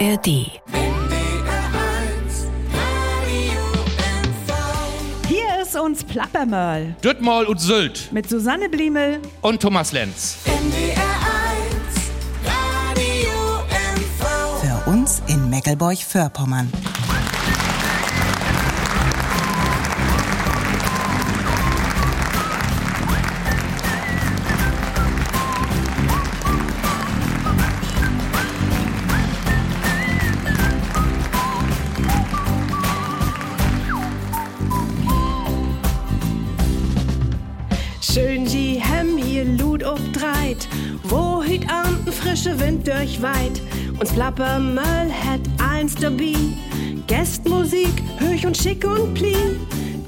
ARD. Hier ist uns Plappermöll Döttmal und Sylt mit Susanne Bliemel. und Thomas Lenz. Für uns in Meckelburg-Vorpommern. Durchweit. Uns Plapper Möll hat eins dabei, Gästmusik, höch und schick und pli.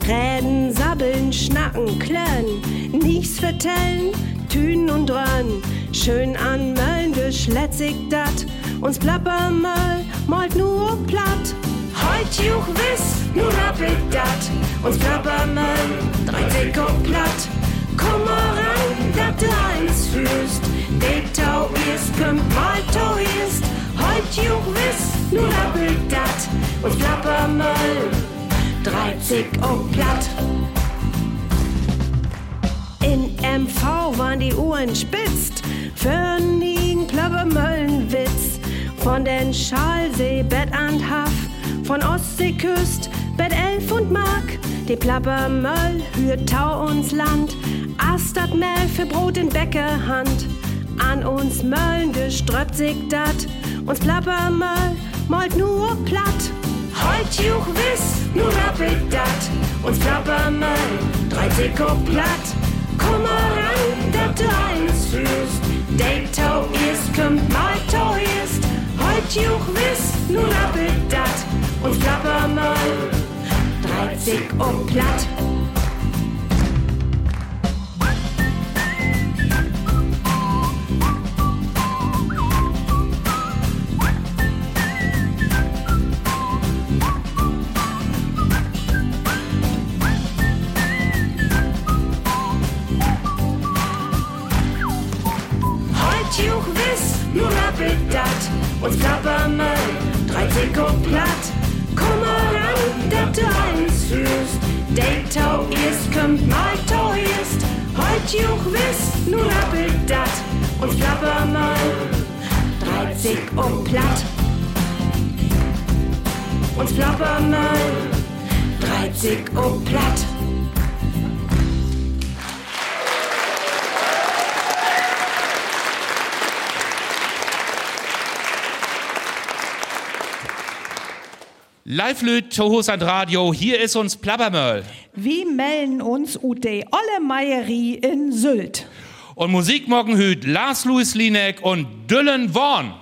Reden, sabbeln, schnacken, klönen, nichts vertellen, tünen und dröhnen. Schön an Möllen geschletzig dat, uns Plapper Möll malt nur platt. Heut juch wiss, nur rappelt dat, uns Plapper Möll dreht sich und. Komm mal ran, dat du eins fühlst. De Tau ist, kommt mal Tau ist. Heut juch wiss, nur rappelt dat. Und flapper mal, 30 und platt. In MV waren die Uhren spitzt. Für nigen Plappermöllenwitz. Von den Schalsee, Bett and Haff. Von Ostseeküst, Bett Elf und Mark. Die Plappermöll hürt Tau uns Land. Astat Mehl für Brot in Bäckerhand. An uns Möllen geströppt sich dat. Uns Plappermöll malt nur platt. Heut juch wiss, nur rappelt dat. Uns Plappermöll, 30 und platt. Komm mal ran, dat du eins fühlst. De Tau ist, kommt mal Tau ist. Heut juch wiss, nur rappelt dat. Uns Plappermöll, 30 und platt. Live Lüt, Tohos an Radio, hier ist uns Plappermöll. Wir melden uns ut de Olle Meierie in Sylt. Und Musik morgen hüt Lars Louis Linek und Dylan Vaughan.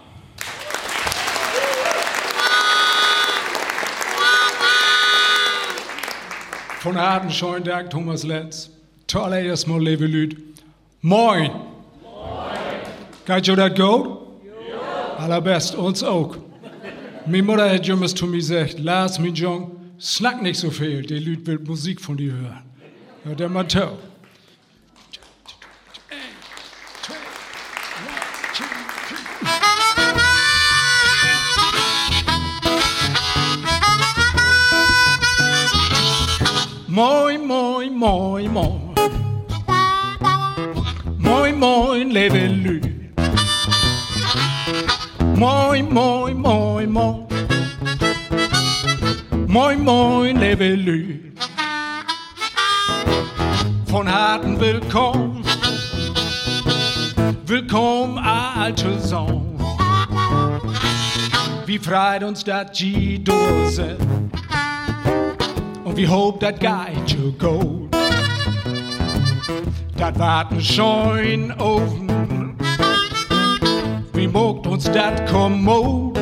Von harten schönen Dank, Thomas Lenz. Tolle erstmal, liebe Lüd. Moin. Moin. Geht ihr das gut? Ja. Allerbest, uns auch. Meine Mutter hat jemals zu mir gesagt, Lars, mein Jung, snack nicht so viel, die Lüd will Musik von dir hören. Ja, der Matto. Moin, moin, moin, moin. Moin, moin, lebe Lüd. Moin, moin, moin, moin. Moin, moin, lebe Lü. Von harten Willkommen. Willkommen, alte Sohn. Wie freit uns dat G-Dose. Und wie hope dat Geige Gold. Dat warten mogt uns dat kommod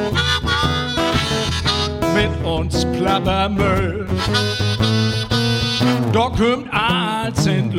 mit uns Plappermüll. Da kommt alles in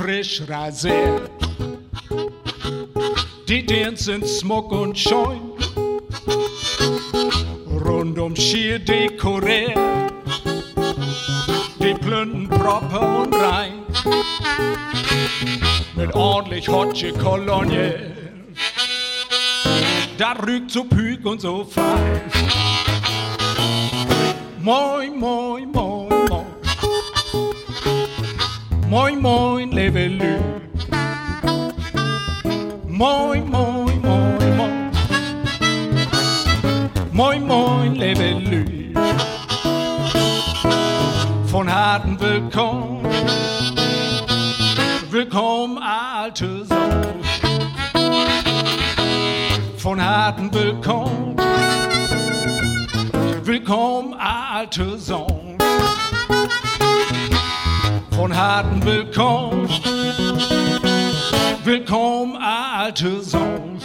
frisch rasiert. Die Dirn sind Smuck und Scheun, rund um Schier dekoriert. Die Plünden proper und rein, mit ordentlich Hotche Kolonie. Da rügt so püg und so fein. Moin, moin, Moin, moin, lebe Lü. Moin, moin, moin, moin. Moin, moin, lebe Lü. Von harten Willkommen. Willkommen, alte Sau. Von harten Willkommen. Willkommen, alte Sohn. Von harten Willkommen. Willkommen, alte Sohn.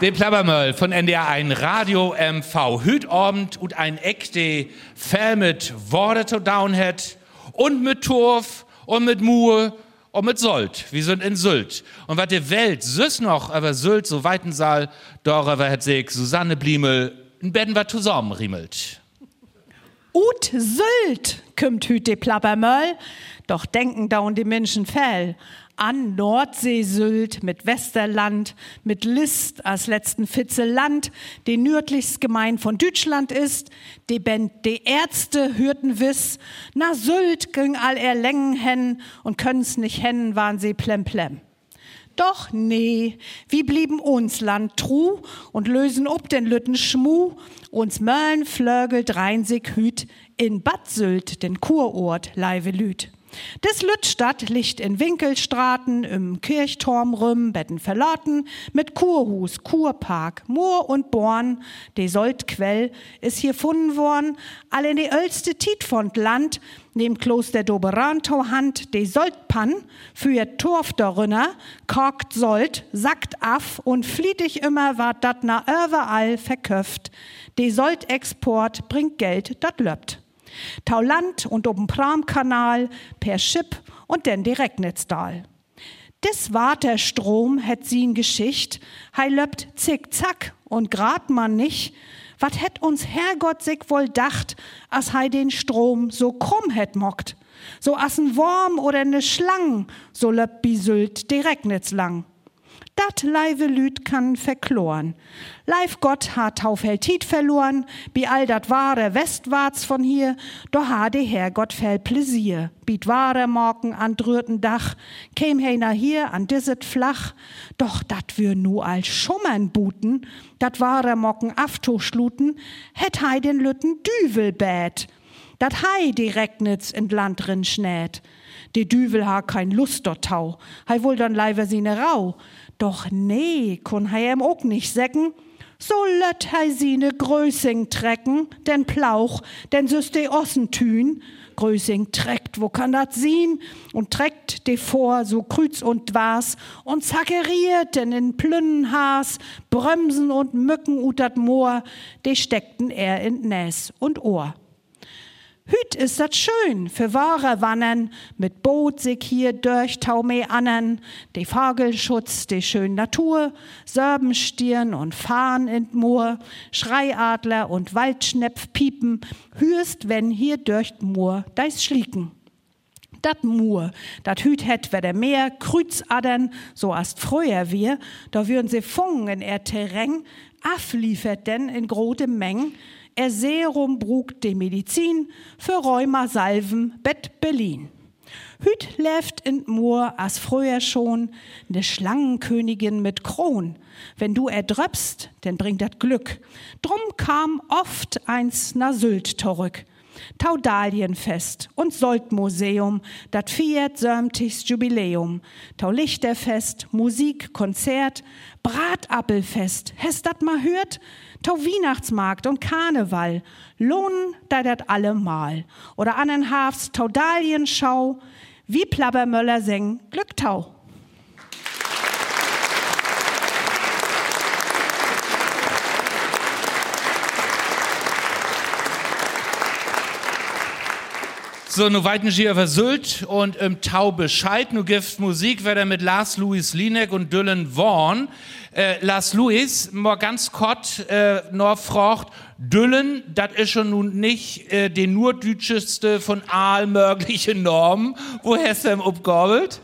Den Plappermöll von NDR 1 Radio MV. Hüt Abend und ein echte Fell mit Worte down hat und mit Turf und mit Mur und mit Sold. Wir sind in Sylt. Und was die Welt süß noch aber Sylt so weiten Saal, darüber hat sich Susanne Bliemel in Betten was zusammen riemelt. Ut Sylt kümmt hüt Plappermöll, doch denken daun die Menschen fell an Nordsee-Sylt mit Westerland, mit List als letzten Fitzel Land, die nördlichst gemein von Deutschland ist, die Band die Ärzte hörten wiss, na Sylt ging all er Längen hen und können's nicht hennen, waren sie plemplem. Doch nee, wie blieben uns Land tru und lösen ob den Lütten Schmu, uns Möllen flögelt hüt in Bad Sylt, den Kurort Leive Lüt. Des Lüttstadt liegt in Winkelstraten, im Kirchturm rüm, Betten verlotten, mit Kurhus, Kurpark, Moor und Born, de Soltquell ist hier funden worden, all in de ölste Tiet von Land, neben Kloster Doberantau Hand, de Soltpan, für Torf darunter, korkt Solt, sackt af und flietig immer ward dat na überall verköft. De Solt-Export bringt Geld, dat löppt. Tauland und oben Pramkanal per Schiff und denn Direktnetzdal. Des Waterstrom het sie'n Geschicht, hei löppt zickzack und grad man nicht, wat het uns Herrgott sich wohl dacht, as hei den Strom so krumm het mockt. So as ein Worm oder ne Schlang, so löppt Bisült Direktnetz lang dat leive Lüt kann verkloren. Leif Gott hat Taufheltit verloren, bi all dat wahre westwarts von hier, do ha de Herrgott fell Pläsier. Biet wahre Morgen an drürten Dach, käm heiner hier an disset flach, doch dat wir nu als Schummern buten, dat wahre Morgen aftoschluten, het hei den Lütten Düvel bät, dat hei direkt nitz in Land drin schnät. De Düvel ha kein Lust dort tau, hei wohl dann leiver sine Rau, doch nee, kun hei em ook nicht säcken. So lött hei sine Größing trecken, den Plauch, den süß de Ossen tün. Treckt, wo kann dat sien? Und treckt de vor, so krüz und was, und zackeriert denn in Plünnenhaas, Bremsen und Mücken ut dat Moor, de steckten er in Näs und Ohr. Hüt ist dat schön. Für wahre Wannen, mit Boot sich hier durch Taume annen, de Fagelschutz, de schön Natur, Sörbenstirn und Fahn in Moor, Schreiadler und Waldschnepf piepen, hürst, wenn hier durch Moor deis schlieken. Dat Moor, dat hüt het wer der Meer, Krüzadern, so ast früher wir, da würden sie fungen in er Terrain, afliefert denn in grote Mengen, er Serum brug de Medizin für Rheuma Salven Bet Berlin. Hüt läft in Moor as früher schon ne Schlangenkönigin mit Kron. Wenn du erdröpst, denn bringt dat Glück. Drum kam oft eins na Sylt zurück. Taudalienfest und Soltmuseum, dat viert sömtigs Jubiläum. Tau Lichterfest, Musik, Konzert, Bratappelfest, hast dat ma hört? Tau Weihnachtsmarkt und Karneval, lohnen da dat allemal. Oder annenhafts Taudalienschau, wie Plabbermöller singen Glücktau. So, nu weiten sie über Sylt und im Tau Bescheid. Nu gibt Musik wieder mit Lars Louis Linek und Dylan Vaughan. Äh, Lars Louis, mal ganz kurz, äh, noch fragt, Dylan, das ist schon nun nicht äh, die nur deutscheste von all möglichen Normen. Woher ist er im Upgabelt?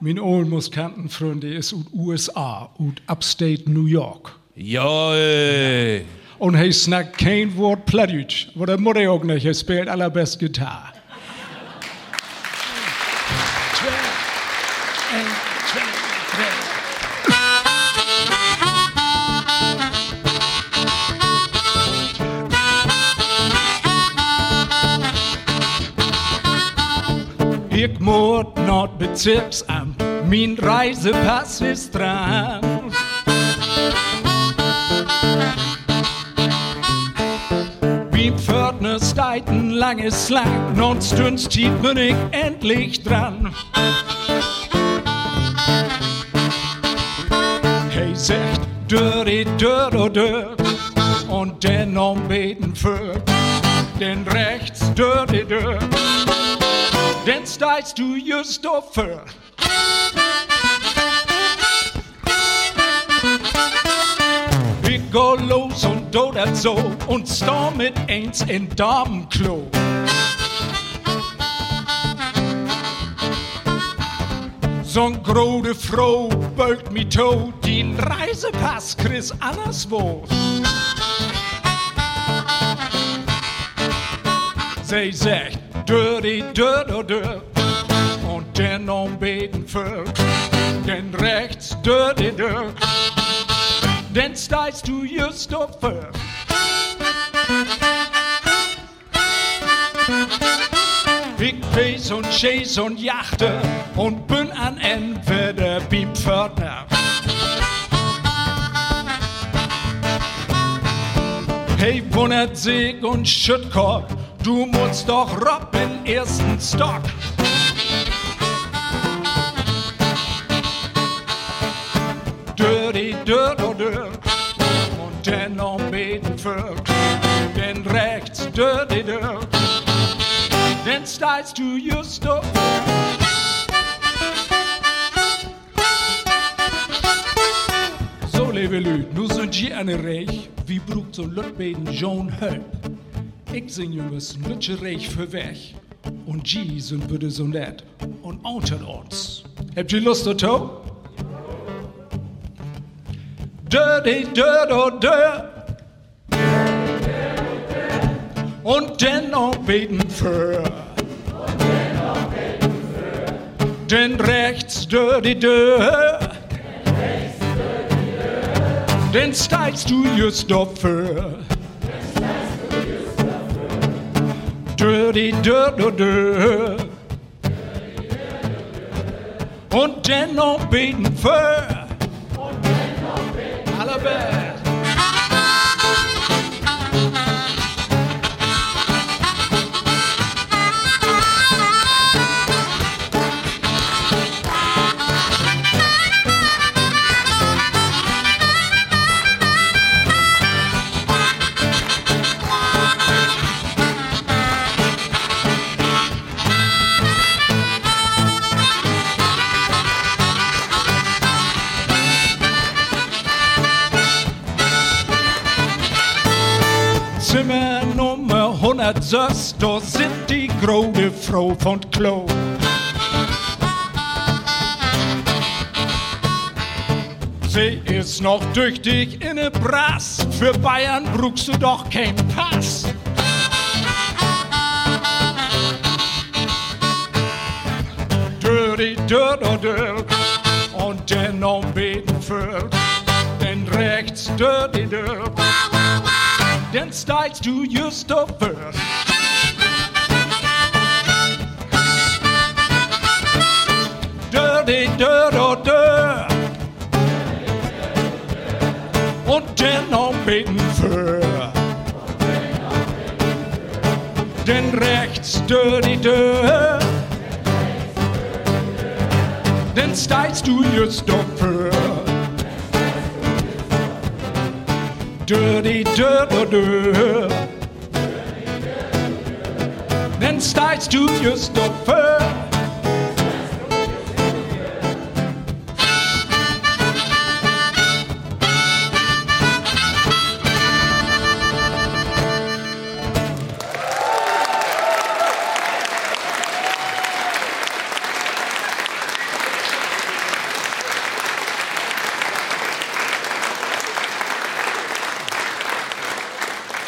Mein Old-Muskantenfreunde ist aus USA, aus Upstate New York. Joi. Und er snackt kein Wort Plattdeutsch, wo der Mutter auch nicht, er spielt allerbest Gitarre. Ich muss not Bezirksamt, mein Reisepass ist dran. Wie Pförtner steigt ein langes Lang, non Stunds tief bin ich endlich dran. Hey, sagt, dirty, dirt, oh, dirt, und den umbeten für den rechts, dirty, dirt den steigst du just dafür. Ich go los und dat so und storm mit eins in Damenklo. So'n grode Frau beugt mi to, den Reisepass Chris anderswo. Sie sagt, dirty, dirt, oh, dirt. Und den umbeten für den rechts, dirty, dirt. Den steigst du just dafür. Ich pace und chase und jachte und bin an entweder beim Pförtner. Hey, wundert sich und Schüttkorb, du musst doch rob in ersten Stock. Dirty, dirt, oh, dirt. Und den umbeten für den rechts, dirty, dirt. Den steigst du just auf. So, liebe Leute, nu sind je eine Reich, wie brugt so Lütbeten John Höll. Ich sing Jungs, nütsche Reich für weg. Und G sind bitte so nett und unter uns. Habt ihr Lust dazu? Dirty, dirt, oh, dirt. Und dennoch beten für. Den rechts, dirty, dirt. Den steigst du just dafür. Dirty, dirt, oh, dirt. Und dennoch beten für. 106, da sind die große Frau von Klo. Sie ist noch tüchtig in ne Brass, für Bayern brauchst du doch kein Pass. Dirty, dirt, oh, dirt, und den umbeten für den rechts, dirty, dirt den steigst du just dafür. Dirty, dirt, oh, dirt. Und den umbeten für. Den rechts, dirty, dirt. dann steigst du auf für. Dirty, dirty, dirty. Dann steigst du just auf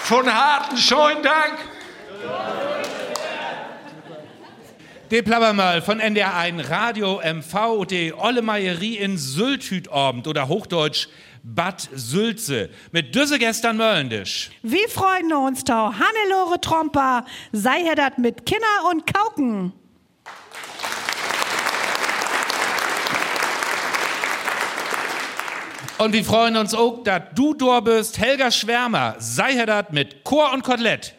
Von harten schönen Dank. De Plabbermal von NDR1 Radio MV, die Olle Meierie in Sylthütabend oder Hochdeutsch Bad Sülze mit Düsse gestern Möllendisch. Wir freuen uns da. Hannelore Tromper, sei er dat mit Kinder und Kauken. Und wir freuen uns auch, dass du da bist, Helga Schwärmer, sei er dat mit Chor und Kotelett.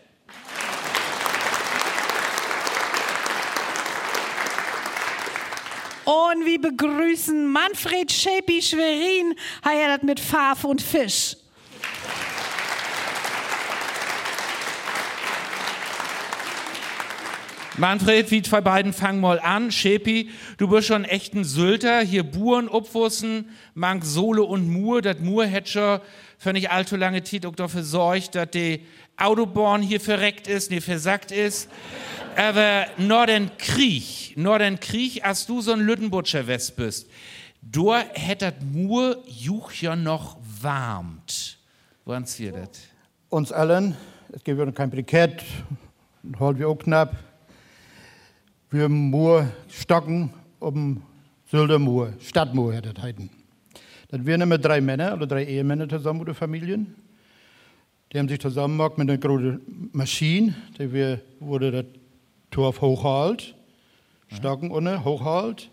Und wir begrüßen Manfred Schäpi Schwerin, heiratet mit Pfaff und Fisch. Manfred, wie zwei beiden fangen mal an. Schepi, du bist schon echt ein Sylter. Hier Buren, Upwussen, Mank Sole und Mur. Das Mur hätt schon für nicht allzu lange Zeit auch dafür sorgt, dass die Autobahn hier verreckt ist, nicht versackt ist. Aber Norden Krieg, Norden Krieg, als du so ein Lüttenbutscher West bist, du hättet Mur juch ja noch warmt. Woran hier das? Uns allen, es gibt ja kein Brikett, holen wir auch knapp. Wir Moor stocken um Sylter Moor, Stadtmoor hätte das heißen. Das wären immer drei Männer oder drei Ehemänner zusammen oder Familien. Die haben sich zusammen gemacht mit einer großen Maschine, die wir, wurde das Torf hochhalt, stocken unten, hochhalt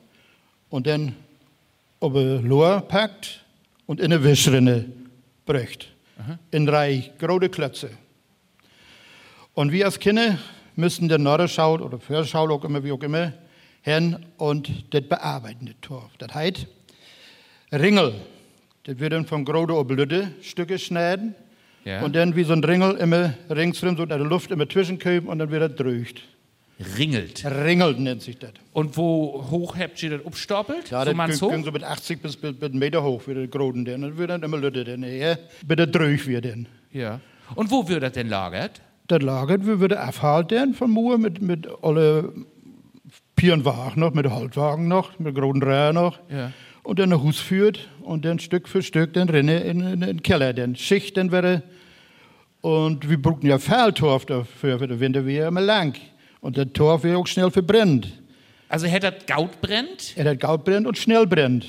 und dann auf ein Lohr packt und in eine Wischrinne bricht. In drei große Klötze. Und wir als Kinder müssen der Nordschau oder Förschau, auch immer, wie auch immer, hin und das bearbeiten, das Torf. Das heißt, Ringel, das wird dann von große Oblütte Stücke schneiden Ja. und dann wie so ein Ringel immer ringsrum, so in der Luft immer zwischenköben und dann wird das drücht. Ringelt. Ringel nennt sich das. Und wo hoch habt ihr das abstapelt? Ja, so das können so mit 80 bis, bis, bis einen Meter hoch, wie der Groden denn. Und wird dann immer Lütte denn, ja, bitte drüch wir denn. Ja. Und wo wird das denn lagert? Das lagert, wir würden abhalten von Moor mit, mit alle Piernwagen noch, mit Haltwagen noch, mit großen Reihe noch. Ja. Und dann ein Hus führt und dann Stück für Stück dann rinne in, in, in den Keller, dann Schicht dann wäre. Und wir brauchten ja Fehltorf dafür, für den Winter wäre immer lang. Und der Torf wäre auch schnell verbrennt. Also hätte das Gaut brennt Er hat Gaut brennt und schnell brennt.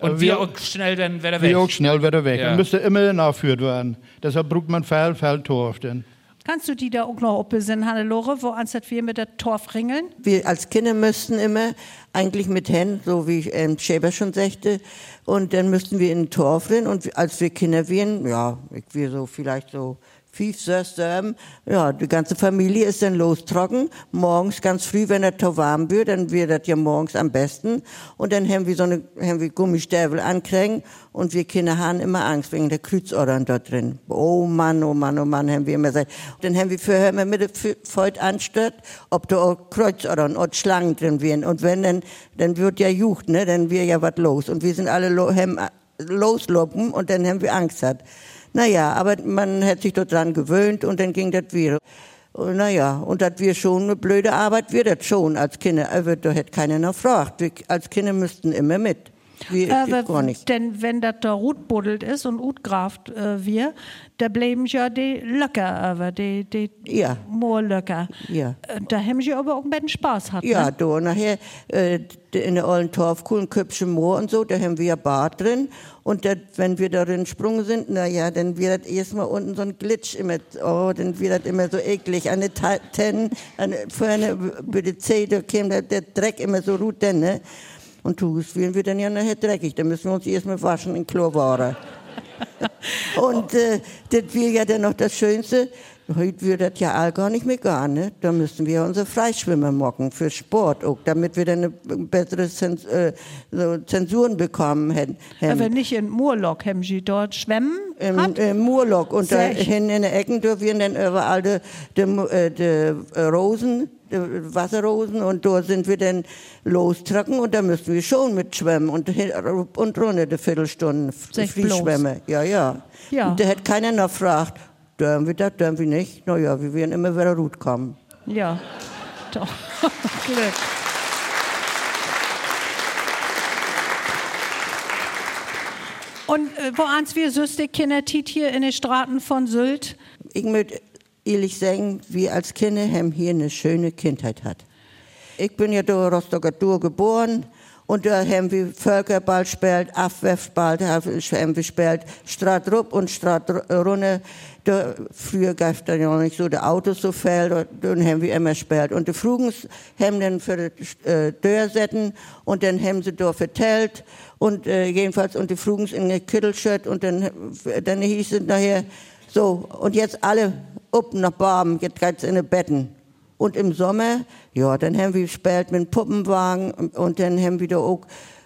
und wir auch schnell dann wieder weg. wir auch schnell wieder weg. Ja. Er müsste immer nachgeführt werden. Deshalb braucht man Fehl, Fehltorf dann. Kannst du die da auch noch besinnen, Hannelore, wo anstatt wir mit der Torf ringeln? Wir als Kinder müssten immer eigentlich mit Händen, so wie ähm, Schäber schon sagte, und dann müssten wir in den Torf rein und als wir Kinder wären, ja, wir so vielleicht so sechs, sieben, ja, die ganze Familie ist dann lostrocken, morgens ganz früh, wenn der Tor warm wird, dann wird das ja morgens am besten und dann haben wir so eine, haben wir Gummistäbel ankriegen und wir Kinder haben immer Angst wegen der Kreuzodern dort drin. Oh Mann, oh Mann, oh Mann, haben wir immer gesagt. Dann haben wir vorher immer mit Feut anstört, ob da auch Kreuzodern und Schlangen drin wären. Und wenn, dann, dann wird ja jucht, ne, dann wird ja was los. Und wir sind alle lo, haben losloppen und dann haben wir Angst gehabt. Naja, aber man hat sich dort dran gewöhnt und dann ging das wieder. Naja, und das wir schon eine blöde Arbeit, wir das schon als Kinder. Aber da hätte keiner noch gefragt. Wir als Kinder müssten immer mit. Wir Aber gar nicht. denn wenn das da Rut buddelt ist und Utgraft äh, wir, da bleiben ja die Löcker, aber die, die Ja. Moorlöcker. Ja. Äh, Da haben sie aber auch ein bisschen Spaß gehabt. Ja, Ne? da nachher äh, in der alten Torfkuhlen, Köpfche Moor und so, da haben wir ja Bad drin. Und dat, wenn wir darin gesprungen sind, na ja, dann wird das erstmal unten so ein Glitsch immer, oh, dann wird das immer so eklig. An den Tennen, an, vorne bei der Zeh, da käme der, der Dreck immer so denn, ne? Und Tugus werden wir dann ja nachher dreckig. Da müssen wir uns erstmal waschen in Chlorwasser. Und äh, das wäre ja dann noch das Schönste. Heute wird das ja all gar nicht mehr gar, ne? Da müssen wir unsere Freischwimmer mocken für Sport auch, damit wir dann eine bessere Zens äh, so Zensuren bekommen hätten. Aber nicht in Murlock haben sie dort schwemmen? Im, hat? im Murlock und da hinten in den Ecken dürfen wir dann überall die, die, äh, die Rosen, die Wasserrosen und da sind wir dann lostrocken und da müssen wir schon mit schwimmen und, und runter die Viertelstunde Sech Fließschwimmen. Ja, ja. Ja. Und da hat keiner noch gefragt, dürfen wir das, dürfen wir nicht? Na ja, wir werden immer wieder gut kommen. Ja, doch. Glück. Und äh, wo ans wir süße Kinder hier in den Straßen von Sylt? Ich möchte ehrlich sagen, wir als Kinder haben hier eine schöne Kindheit hat. Ich bin ja in Rostocker Dur geboren und da haben wir Völkerball gespielt, Abwerfball, haben wir gespielt, Stradrup und Stradrunne. Früher gab es ja noch nicht so die Autos so viel, da- dann haben wir immer gespielt. Und die Frugens haben dann für die äh, Dörrsetten und dann haben sie da vertellt und äh, jedenfalls und die Frugens in der Kittelschött und dann, dann hieß es nachher, so, und jetzt alle up nach Barben, jetzt geht's in die Betten. Und im Sommer, ja, dann haben wir gespielt mit dem Puppenwagen und, dann haben wir da auch,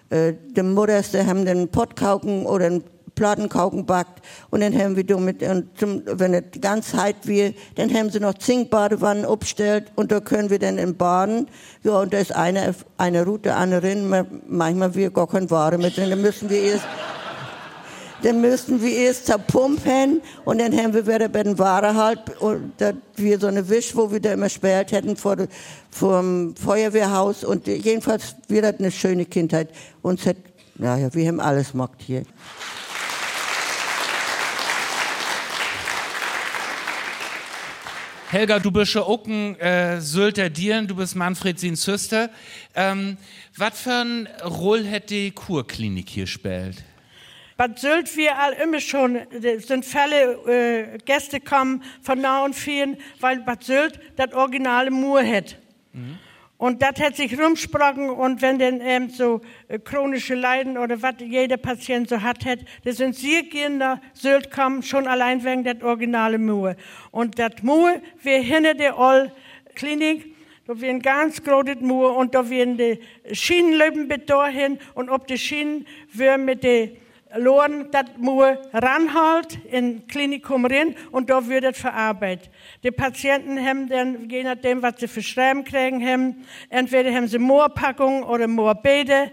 äh, die Mutters, haben dann Pottkauken oder einen Plattenkauken backt. Und dann haben wir da mit, und zum, wenn es ganz heiß wird, dann haben sie noch Zinkbadewannen aufgestellt und da können wir dann im Baden, ja, und da ist eine, eine Route, ma- manchmal wir gar keine Ware mit drin, dann müssen wir erst dann müssten wir erst zerpumpen und dann haben wir wieder bei den Ware halt, und da wir so eine Wisch, wo wir da immer gespielt hätten vor, vor dem Feuerwehrhaus und jedenfalls wir hatten eine schöne Kindheit. Uns hat, naja, wir haben alles mockt hier. Helga, du bist ja auch ein äh, Sylter Dieren, du bist Manfred sin Süster. Ähm, was für ein Roll hätte die Kurklinik hier gespielt? Bad Sylt, wir all immer schon, es sind Fälle, äh, Gäste kommen von nah und vielen, weil Bad Sylt das originale Mur hat. Und das hat sich rumgesprochen und wenn dann eben so äh, chronische Leiden oder was jeder Patient so hat, hat das sind sehr gerne Sylt kommen, schon allein wegen das originale Mur. Und das Mur, wir hinter der Oll Klinik, da werden ganz großes Mur und da werden die Schienen löpen bis dahin und ob die Schienen wir mit den Lohren das Mur ranhalt in Klinikum rein und da wird es verarbeitet. Die Patienten haben dann, je nachdem, was sie für Schreiben kriegen haben, entweder haben sie Moorpackungen oder Moorbäder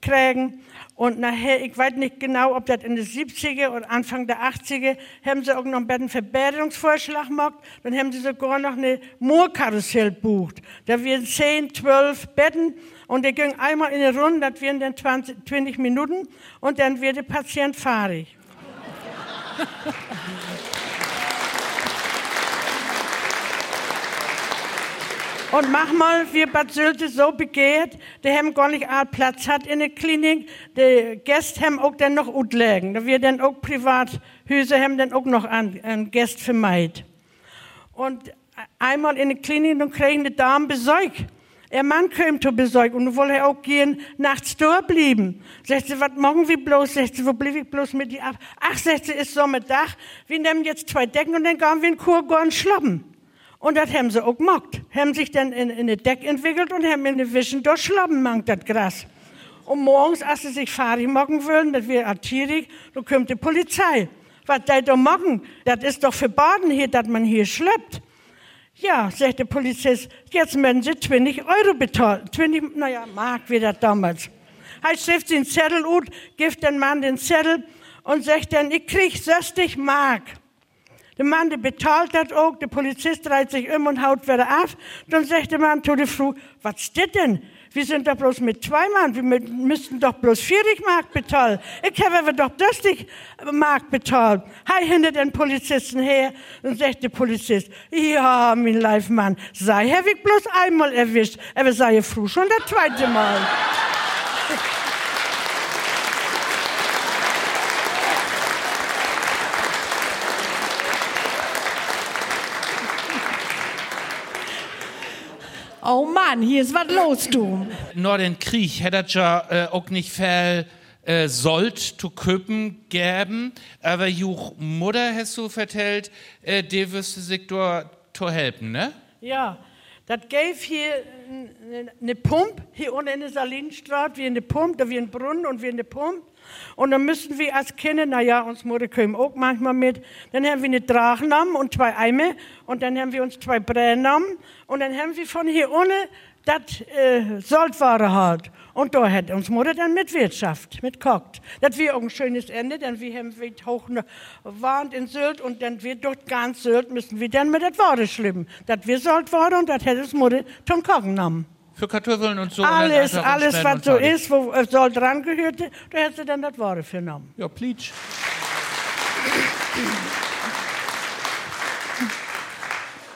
kriegen. Und nachher, ich weiß nicht genau, ob das in den 70er oder Anfang der 80er, haben sie auch noch einen Verbesserungsvorschlag gemacht. Dann haben sie sogar noch eine Moorkarussell bucht. Da werden 10, 12 Betten und die gehen einmal in eine Runde, das werden dann 20, 20 Minuten und dann wird der Patient fahrig. Und manchmal Bad Sylte so begehrt, die haben gar nicht all Platz hat in der Klinik. Die Gäste haben auch dann noch Utlägen. Da wird dann auch Privathäuser haben dann auch noch an, an Gäste vermeid. Und einmal in der Klinik, dann kriegen die Damen Besuch. Ihr Mann kommt zu Besuch und wollte auch gehen nachts da bleiben. Sagt sie, was machen wir bloß? Sagt sie, wo blieb ich bloß mit dir ab? Ach, sagt sie, ist Sommerdach. Wir nehmen jetzt zwei Decken und dann gehen wir in Kurgorn schlappen. Und das haben sie auch gemacht. Haben sich dann in, in eine Deck entwickelt und haben in der Wischen durchschlappen mangt das Gras. Und morgens, als sie sich fahrig machen würden, das wäre artierig, dann kommt die Polizei. Was die da machen? Das ist doch verboten hier, dass man hier schleppt. Ja, sagt der Polizist, jetzt müssen Sie 20 Euro bezahlen. 20, naja, Mark wie das damals. Er schrift den Zettel ut, gibt den Mann den Zettel und sagt dann, ich krieg 60 Mark. Der Mann, der bezahlt das auch, der Polizist dreht sich um und haut wieder ab. Dann sagt der Mann zu der Frau, was ist das denn? Wir sind doch bloß mit zwei Mann, wir mü- müssten doch bloß 40 Mark bezahlen. Ich habe aber doch 30 Mark bezahlt. Hei hinter den Polizisten her und sagt der Polizist, ja, mein Leifmann, sei habe ich bloß einmal erwischt, aber sei ja früh schon das zweite Mal. Oh Mann, hier ist was los, du. Nur den Krieg hätte ja äh, auch nicht viel äh, sollt zu köpen geben, aber juch Mutter hast du vertellt, äh, die wirst du sich zu helfen, ne? Ja, das gäbe hier eine Pump, hier unten in der Salinstraße, wie eine Pump, da wie ein Brunnen und wie eine Pump. Und dann müssen wir als Kinder, naja, uns Mutter kommen auch manchmal mit, dann haben wir eine Drache genommen und zwei Eimer und dann haben wir uns zwei Bränen genommen und dann haben wir von hier unten das äh, Saltware halt. Und da hat uns Mutter dann mit Wirtschaft, mit kocht. Das wäre auch ein schönes Ende, denn wir haben wir hoch eine Wand in Sylt und dann wird dort ganz Sylt, müssen wir dann mit das Ware schlimmen. Das wir Saltware und das hätte es Mutter zum Kochen genommen. Für Kartoffeln und so. Alles, und dann alles, schneiden was so ist, wo äh, Salt dran gehörte, da hätte sie dann das Ware für genommen. Ja, pleatsch.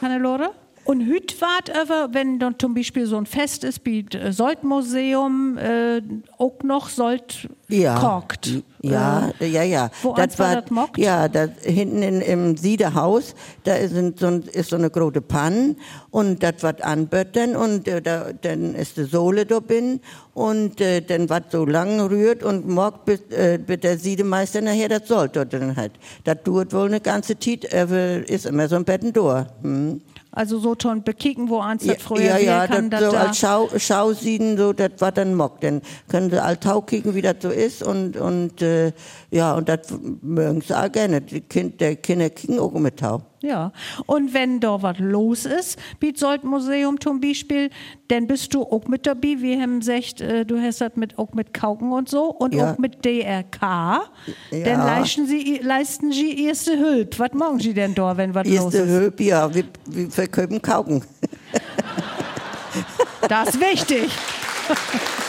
Hannelore? Und hüt wart aber, wenn dann zum Beispiel so ein Fest ist, wie das Soldmuseum, äh, auch noch Sold Ja. kocht. Ja, Äh, ja, ja. Wo eins war das mockt? Ja, da hinten in, im Siederhaus, da ist, so, ein- ist so eine große Panne und das wird anböttern und äh, da, dann ist die Sohle da bin und äh, dann wird so lang rührt und morgt bis, äh, bis der Siedemeister nachher das Sold dort drin hat. Das dauert wohl eine ganze Zeit, aber ist immer so ein Betten durch. Hm. Also so schon bekicken, wo eins Ja, das früher ja, ja, kann, das das so da. als Schau, Schausieden, so, das war dann Mock. Dann können sie all Tau kicken, wie das so ist und, und, äh, ja, und das mögen sie auch gerne. Die kind, der Kinder kicken auch mit Tau. Ja, und wenn da was los ist, wie das Museum zum Beispiel, dann bist du auch mit dabei, wie haben gesagt, äh, du hast das mit, auch mit Kauken und so und Ja. auch mit DRK. Ja. Dann leisten sie, leisten sie erste Hilfe. Was machen sie denn da, wenn was los Erste ist? Hülp, ja, wir, wir verkaufen Kauken. Das ist wichtig.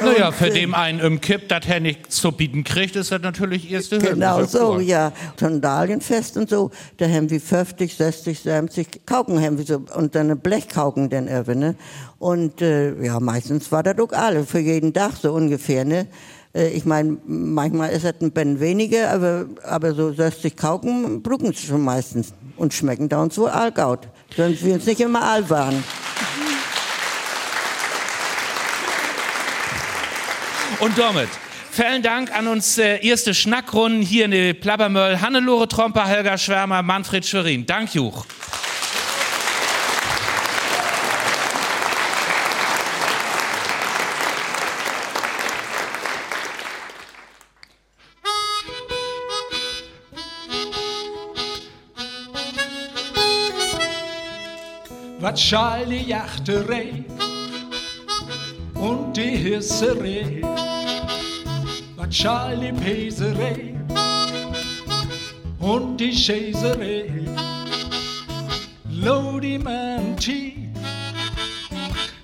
Naja, für äh, den einen im Kipp, das er nicht zu bieten kriegt, ist das natürlich erste. Genau Ist ja so, ja. Sandalienfest und so, da haben wir 50, 60, 70 Kauken haben wir so, und dann eine Blechkauken dann irgendwie, ne? Und, äh, ja, meistens war das auch alle, für jeden Tag so ungefähr, ne? Äh, Ich meine, manchmal ist das ein bisschen weniger, aber, aber so 60 Kauken brücken sie schon meistens und schmecken da uns wohl allgaut. Sonst wir uns nicht immer all waren. Und damit, vielen Dank an uns äh, erste Schnackrunden hier in der Plabbermöll. Hannelore Tromper, Helga Schwärmer, Manfred Schwerin. Dank, Juch. Was schall die Jachterei und die Hisserei? Die Peserei und die Schäserei? Lodi man tief,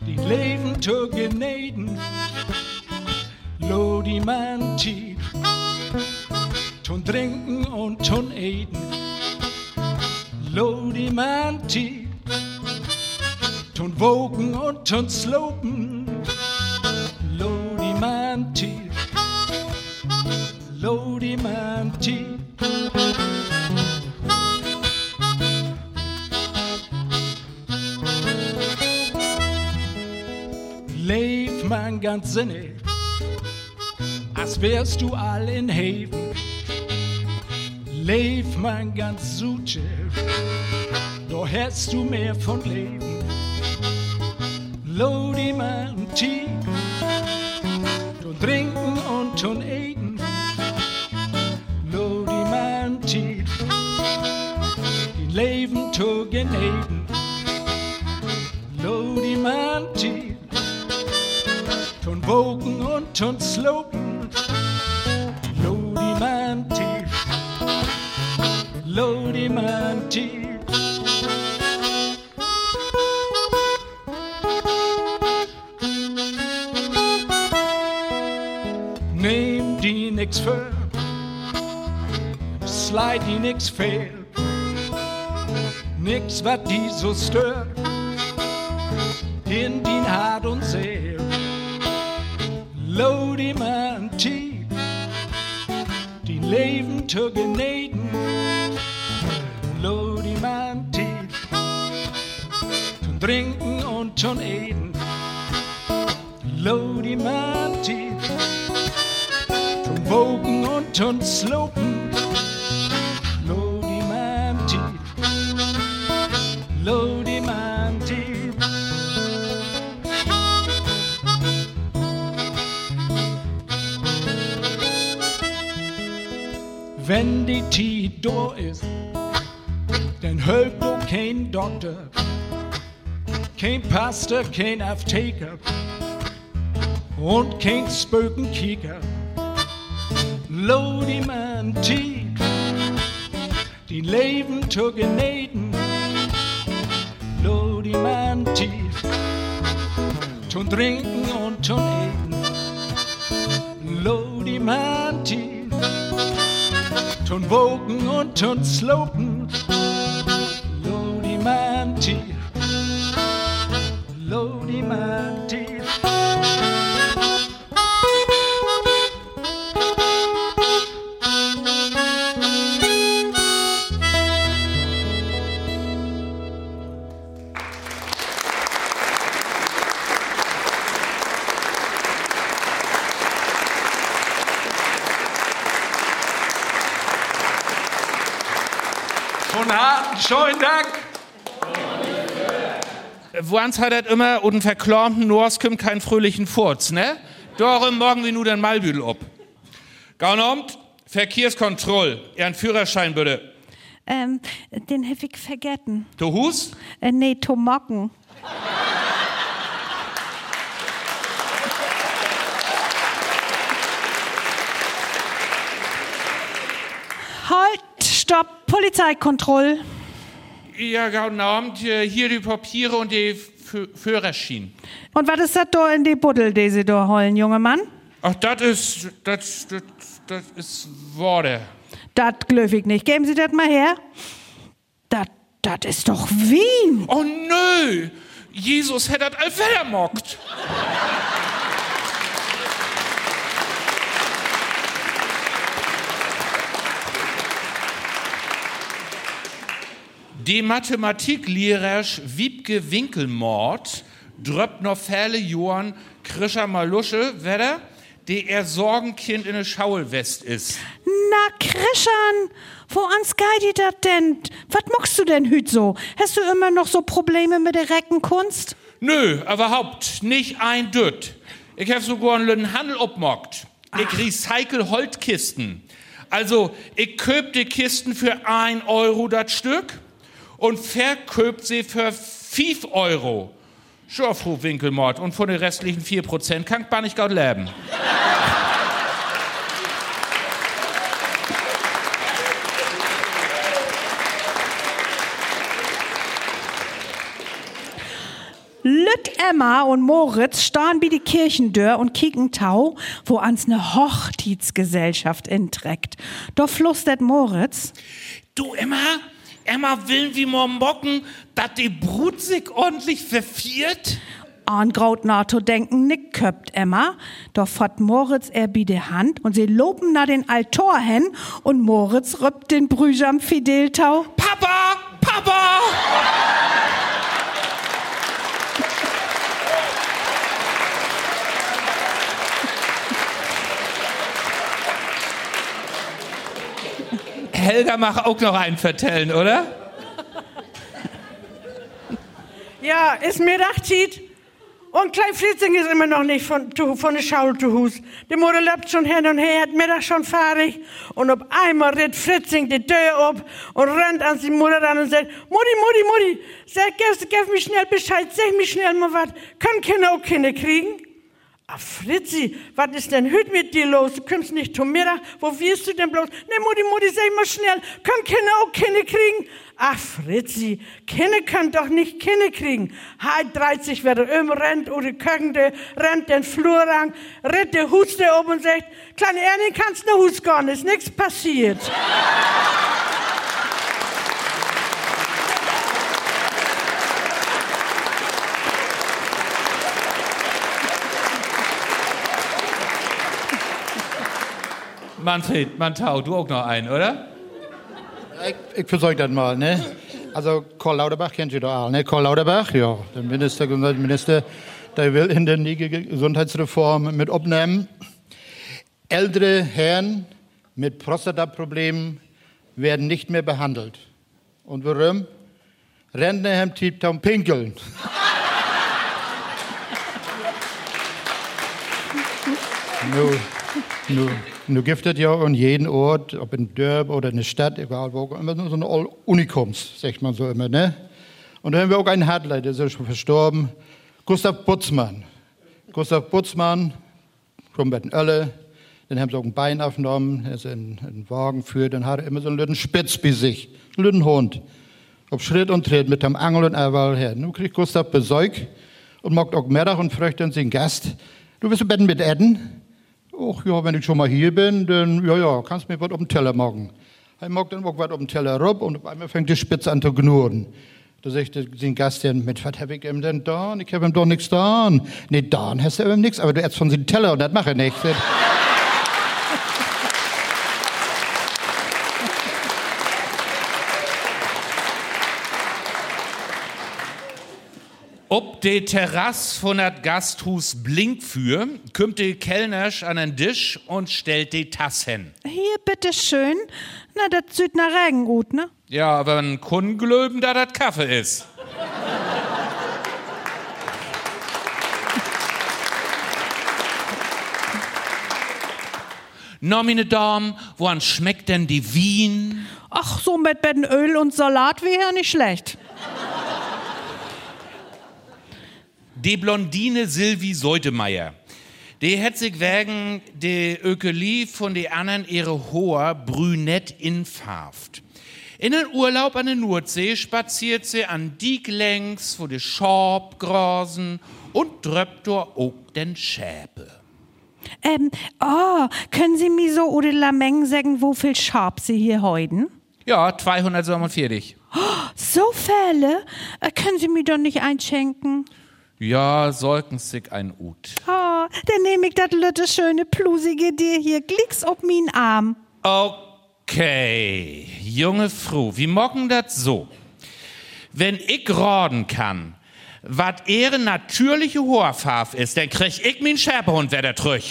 die Leben zu geneden. Lodi man tief, zum Trinken und zum Eden. Lodi man tief, Ton Wogen und ton Slopen. Lodi man Lodi man tief. Leef man ganz sinnig, als wärst du all in Haven. Leef man ganz suche, doch hast du mehr von Leben. Lodi man tief, ton trinken und ton eten. Man tief, die Leben zu geneden. Lodi man tief, ton Wogen und ton Slopen. Man tief, Lodi man tief. Neem die nix für, slide die nix fehl, nix wat die so stört, in din Hart und Seel. Load die man tief, die Leben zu geneden. Load die man tief, zum Trinken und zum Eden. Lodi Manti, zum Wogen und zum Slopen. Die da ist, dann hilft doch kein Doktor, kein Pastor, kein Apotheker und kein Spökenkieker. Lodi man Tid, die Leben zu genähten. Lodi man Tid, zum Trinken und zum Eten. Lodi man Zum Wogen und zum Slopen. Woans hat das immer und einen verklamten Nors kommt keinen fröhlichen Furz, ne? Darum morgen wir nur den Malbüdel ob. Gaunamt, Verkehrskontroll, Ihren Führerschein bitte. Ähm, den hab ich vergessen. Du Hus? Äh, nee, Tomocken. Halt, stopp, Polizeikontroll. Ja, Gaunamt, hier die Papiere und die Führerschein. Und was ist das da in die Buddel, die Sie da holen, junger Mann? Ach, das ist, das, das, das ist Worte. Das glöf ich nicht. Geben Sie das mal her. Das, das ist doch Wien. Oh nö, Jesus hätte das allwetter mockt. Die Mathematiklehrer Wiebke Winkelmord dröppt noch viele Johann Krischer Malusche, wedder, der er Sorgenkind in der Schaulwest ist. Na, Krischan, wo ans geht das denn? Was muckst du denn hüt so? Hast du immer noch so Probleme mit der Reckenkunst? Nö, überhaupt nicht ein Düt. Ich hab sogar einen Handel obmockt. Ich recycle Holtkisten. Also, ich köp die Kisten für ein Euro das Stück und verköpt sie für 5 Euro. Schau, Frau Winkelmord, und von den restlichen 4% kann ich gar nicht gut leben. Lütt Emma und Moritz stehen bei die Kirchendör und kicken Tau, wo ans ne Hochzeitsgesellschaft intreckt. Da flüstert Moritz. Du, Emma, Emma, willen wir morgen bocken, dass die Brut sich ordentlich verfiert? An Graut NATO denken, nick köpt Emma. Doch fort Moritz er bi de Hand und sie loben na den Altor hen und Moritz rüppt den Brüjam Fideltau. Papa, Papa! Helga macht auch noch einen vertellen, oder? Ja, ist Mittagzeit. Und Klein Fritzing ist immer noch nicht von, von der Schaul zu Hus. Die Mutter lebt schon hin und her, hat Mittag schon fahrig. Und auf einmal rennt Fritzing die Tür ab und rennt an die Mutter ran und sagt, Mutti, Mutti, Mutti, sag, gib, gib mir schnell Bescheid, sag mir schnell mal was. Können Kinder auch Kinder kriegen? Ah, Fritzi, was ist denn heute mit dir los? Du kommst nicht zum Mittag. Wo wirst du denn bloß? Ne, Mutti, Mutti, sag mal schnell. Können Kinder auch Kinder kriegen? Ach, Fritzi, Kinder können doch nicht Kinder kriegen. Halt 30 wird er um, rennt oder Köckende, rennt den Flur lang, der Huste um und sagt, kleine Ernie, kannst ne Hus gehen, ist nichts passiert. Manfred, Mantau, du auch noch einen, oder? Ich, ich versuche das mal, ne? Also Karl Lauterbach kennt ihr doch alle, ne? Karl Lauterbach, ja, der Minister, Gesundheitsminister, der will in der Gesundheitsreform mit aufnehmen. Ältere Herren mit Prostataproblemen werden nicht mehr behandelt. Und warum? Rentner haben Tipp pinkeln. nu, nu, nu gibt es ja an jedem Ort, ob in Dörp oder in der Stadt, egal wo, immer so eine Unikums, sagt man so immer, ne? Und da haben wir auch einen Hadler, der ist ja schon verstorben, Gustav Butzmann. Gustav Butzmann, kommt bei den dann haben sie auch ein Bein aufgenommen, er ist in, in den Wagen führt, dann hat er immer so einen lütten Spitz bei sich, einen lütten Hund. Auf Schritt und Tritt mit dem Angel und Erwahl her. Nun kriegt Gustav Besäug und mockt auch Mittag und fragt dann seinen Gast, du willst betten mit Edden? Ach ja, wenn ich schon mal hier bin, dann, ja, ja, kannst mir was auf den Teller machen. Er mag dann auch was auf den Teller rup und auf einmal fängt die Spitze an zu knurren. Da sagt sein Gast dann, mit was hab ich ihm denn da? Ich hab ihm doch nichts da. Nee, da hast du ihm nichts, aber du ätzt von seinem Teller und das mache ich nicht. Ob de Terrasse von dat Gasthus blinkt für, kommt de Kellnersch an den Tisch und stellt die Tass hin. Hier, bitteschön. Na, das sieht nach Regen gut, ne? Ja, aber ein Kunden glöben, da das Kaffee ist. Na, meine Damen, woran schmeckt denn die Wien? Ach, so mit Bettenöl und Salat wäre ja nicht schlecht. Die Blondine Silvi Seutemeyer. Die hat sich wegen der Ökolie von den anderen ihre hoher brünett infarft. In den Urlaub an der Nordsee spaziert sie an Diek längs, wo die Schorb grasen und dröppt dort auch den Schäpe. Ähm, oh, können Sie mir so oder Lameng sagen, wo viel Schab Sie hier heuden? Ja, 247. Oh, so viele? Äh, können Sie mir doch nicht einschenken? Ja, sollten sich ein Ut. Oh, dann nehme ich das lütte schöne plusige dir hier glicks auf min Arm. Okay, junge Frau, wie mocken das so? Wenn ich raten kann, was ihre natürliche Haarfarbe ist, dann krieg ich min Schärpehund wieder zurück.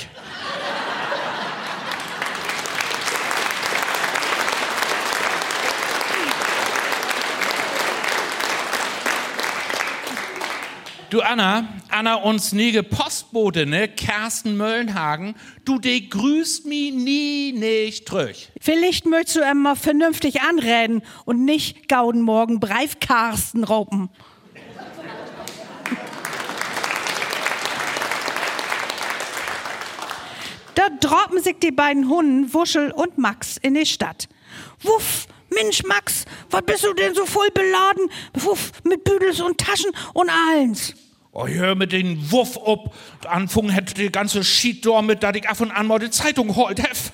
Du Anna, Anna uns niege Postbote, ne, Kersten Möllenhagen, du de grüßt mi nie nicht tröch. Vielleicht möchtest du einmal vernünftig anreden und nicht gauden morgen Breif Karsten raupen. da droppen sich die beiden Hunden, Wuschel und Max, in die Stadt. Wuff, Mensch, Max, was bist du denn so voll beladen? Wuff, mit Büdels und Taschen und allens. Oh, hör mit den Wuff ob. Anfang hätte die ganze Schied mit, da ich ab und an mal die Zeitung holt hef.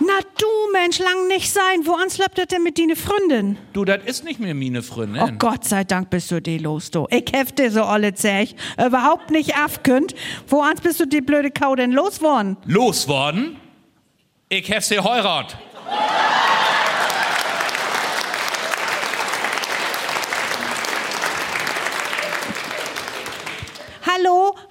Na du Mensch, lang nicht sein. Wo ans läuft das denn mit deine Freundin? Du, das ist nicht mehr meine Freundin. Oh Gott sei Dank bist du die los, du. Ich hefte so alle Zech. Überhaupt nicht afkünd. Wo ans bist du die blöde Kau denn losworden? Losworden? Ich hef sie heirat.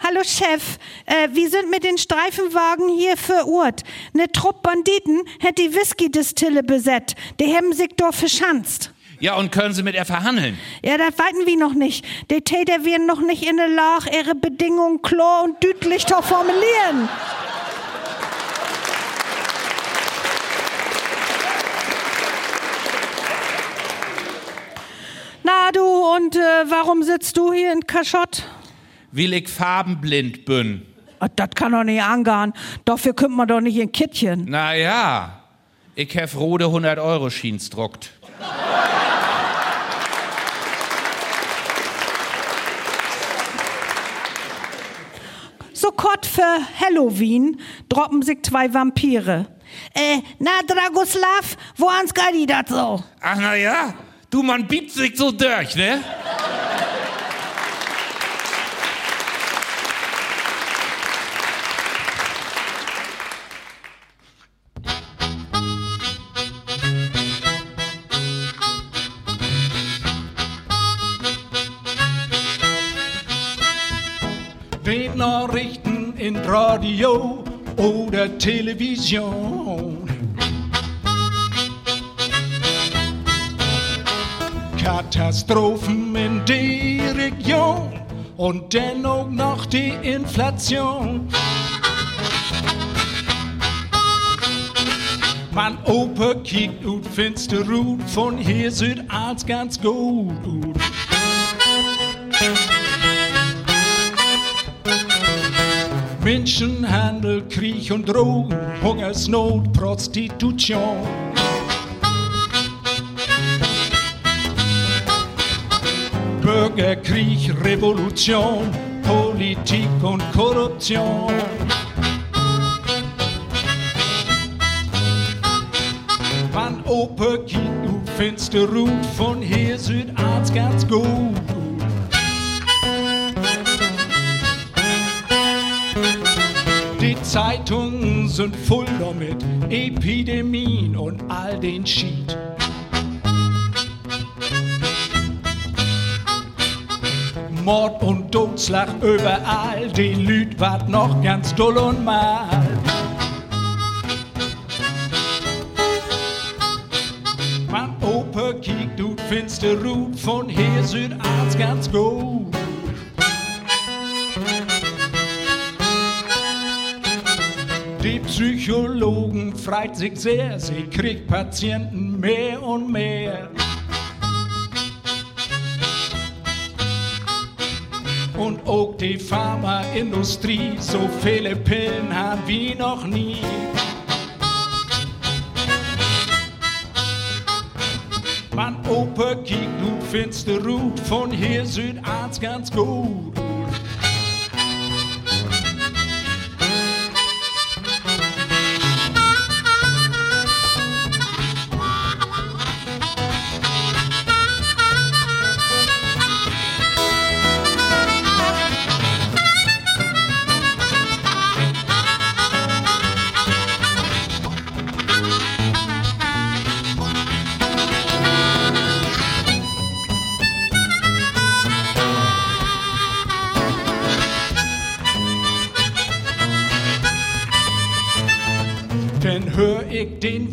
Hallo, Chef. Äh, wir sind mit den Streifenwagen hier verurrt. Ne Trupp Banditen hat die Whisky-Distille besetzt. Die haben sich dort verschanzt. Ja, und können Sie mit ihr verhandeln? Ja, das weiten wir noch nicht. Die Täter werden noch nicht in der Lage, ihre Bedingungen klar und deutlich zu formulieren. Na du, und äh, warum sitzt du hier in Kaschott? Weil ich farbenblind bin. Ah, Das kann doch nicht angehen. Dafür kommt man doch nicht in Kittchen. Na ja, ich hef rote 100 Euro Schiens druckt. So kort für Halloween droppen sich zwei Vampire. Äh, na Dragoslav, wo ans geht das so? Ach na ja, du, man biebt sich so durch, ne? Nachrichten in Radio oder Television. Katastrophen in der Region und dennoch noch die Inflation. Man Opa kiekt ut finster Rut, von hier alles ganz gut ut. Menschenhandel, Krieg und Drogen, Hungersnot, Prostitution. Bürgerkrieg, Revolution, Politik und Korruption. Man Opa kiekt nu finster Rut, von hier alles ganz gut Zeitungen sind voll damit, Epidemien und all den Schied. Mord und Totschlag überall, die Lüd wart noch ganz doll und mal. Man Opa kiekt ut finster Rut, von hier alles ganz gut. Psychologen freit sich sehr, sie kriegt Patienten mehr und mehr. Und auch die Pharmaindustrie, so viele Pillen haben wie noch nie. Man Opa kiekt ut finster Rut, von hier alles ganz gut.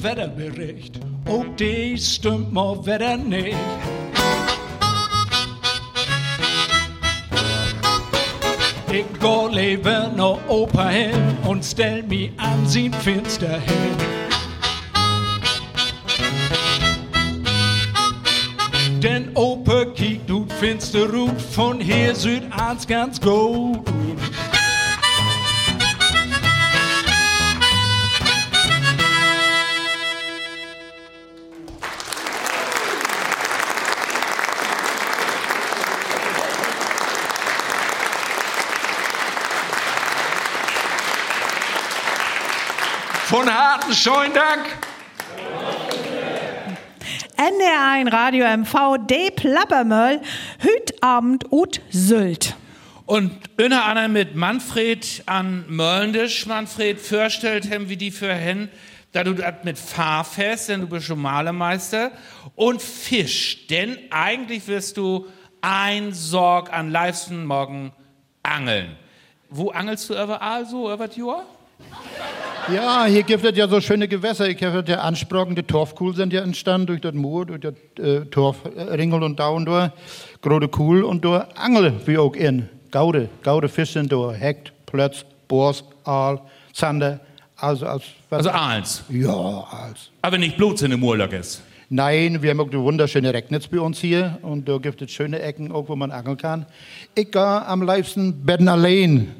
Wetterbericht, auch die stimmt mal wieder nicht. Ich go lieber noch Opa hin und stell mich an sein Fenster hin. Denn Opa kiekt ut finster Rut, von hier sieht alles ganz gut. Harten schönen Dank. NR1 Radio MV, de Plappermöll, hüt Abend ut Sylt. Und unter anderem mit Manfred an Mölndisch. Manfred, vorstellt hem wie die für hen, da du das mit Fahrfest, denn du bist schon Malermeister, und Fisch, denn eigentlich wirst du ein Sorg an liebsten morgen angeln. Wo angelst du überall so, über Jahr? Ja, hier gibt es ja so schöne Gewässer. Ich habe ja Ansprachen, die Torfkuhl sind ja entstanden durch das Moor, durch das äh, Torfringel und Daun da. Große Kuhl und da Angel wie auch in. Gaude, Gaude Fisch sind da. Hekt, Plötz, Bors, Aal, Zander. Also, als, Also Aals. ja, als. Aber nicht bloß in dem Urlaub ist. Nein, wir haben auch die wunderschöne Recknitz bei uns hier und da gibt es schöne Ecken, auch wo man angeln kann. Ich gehe am liebsten betten allein.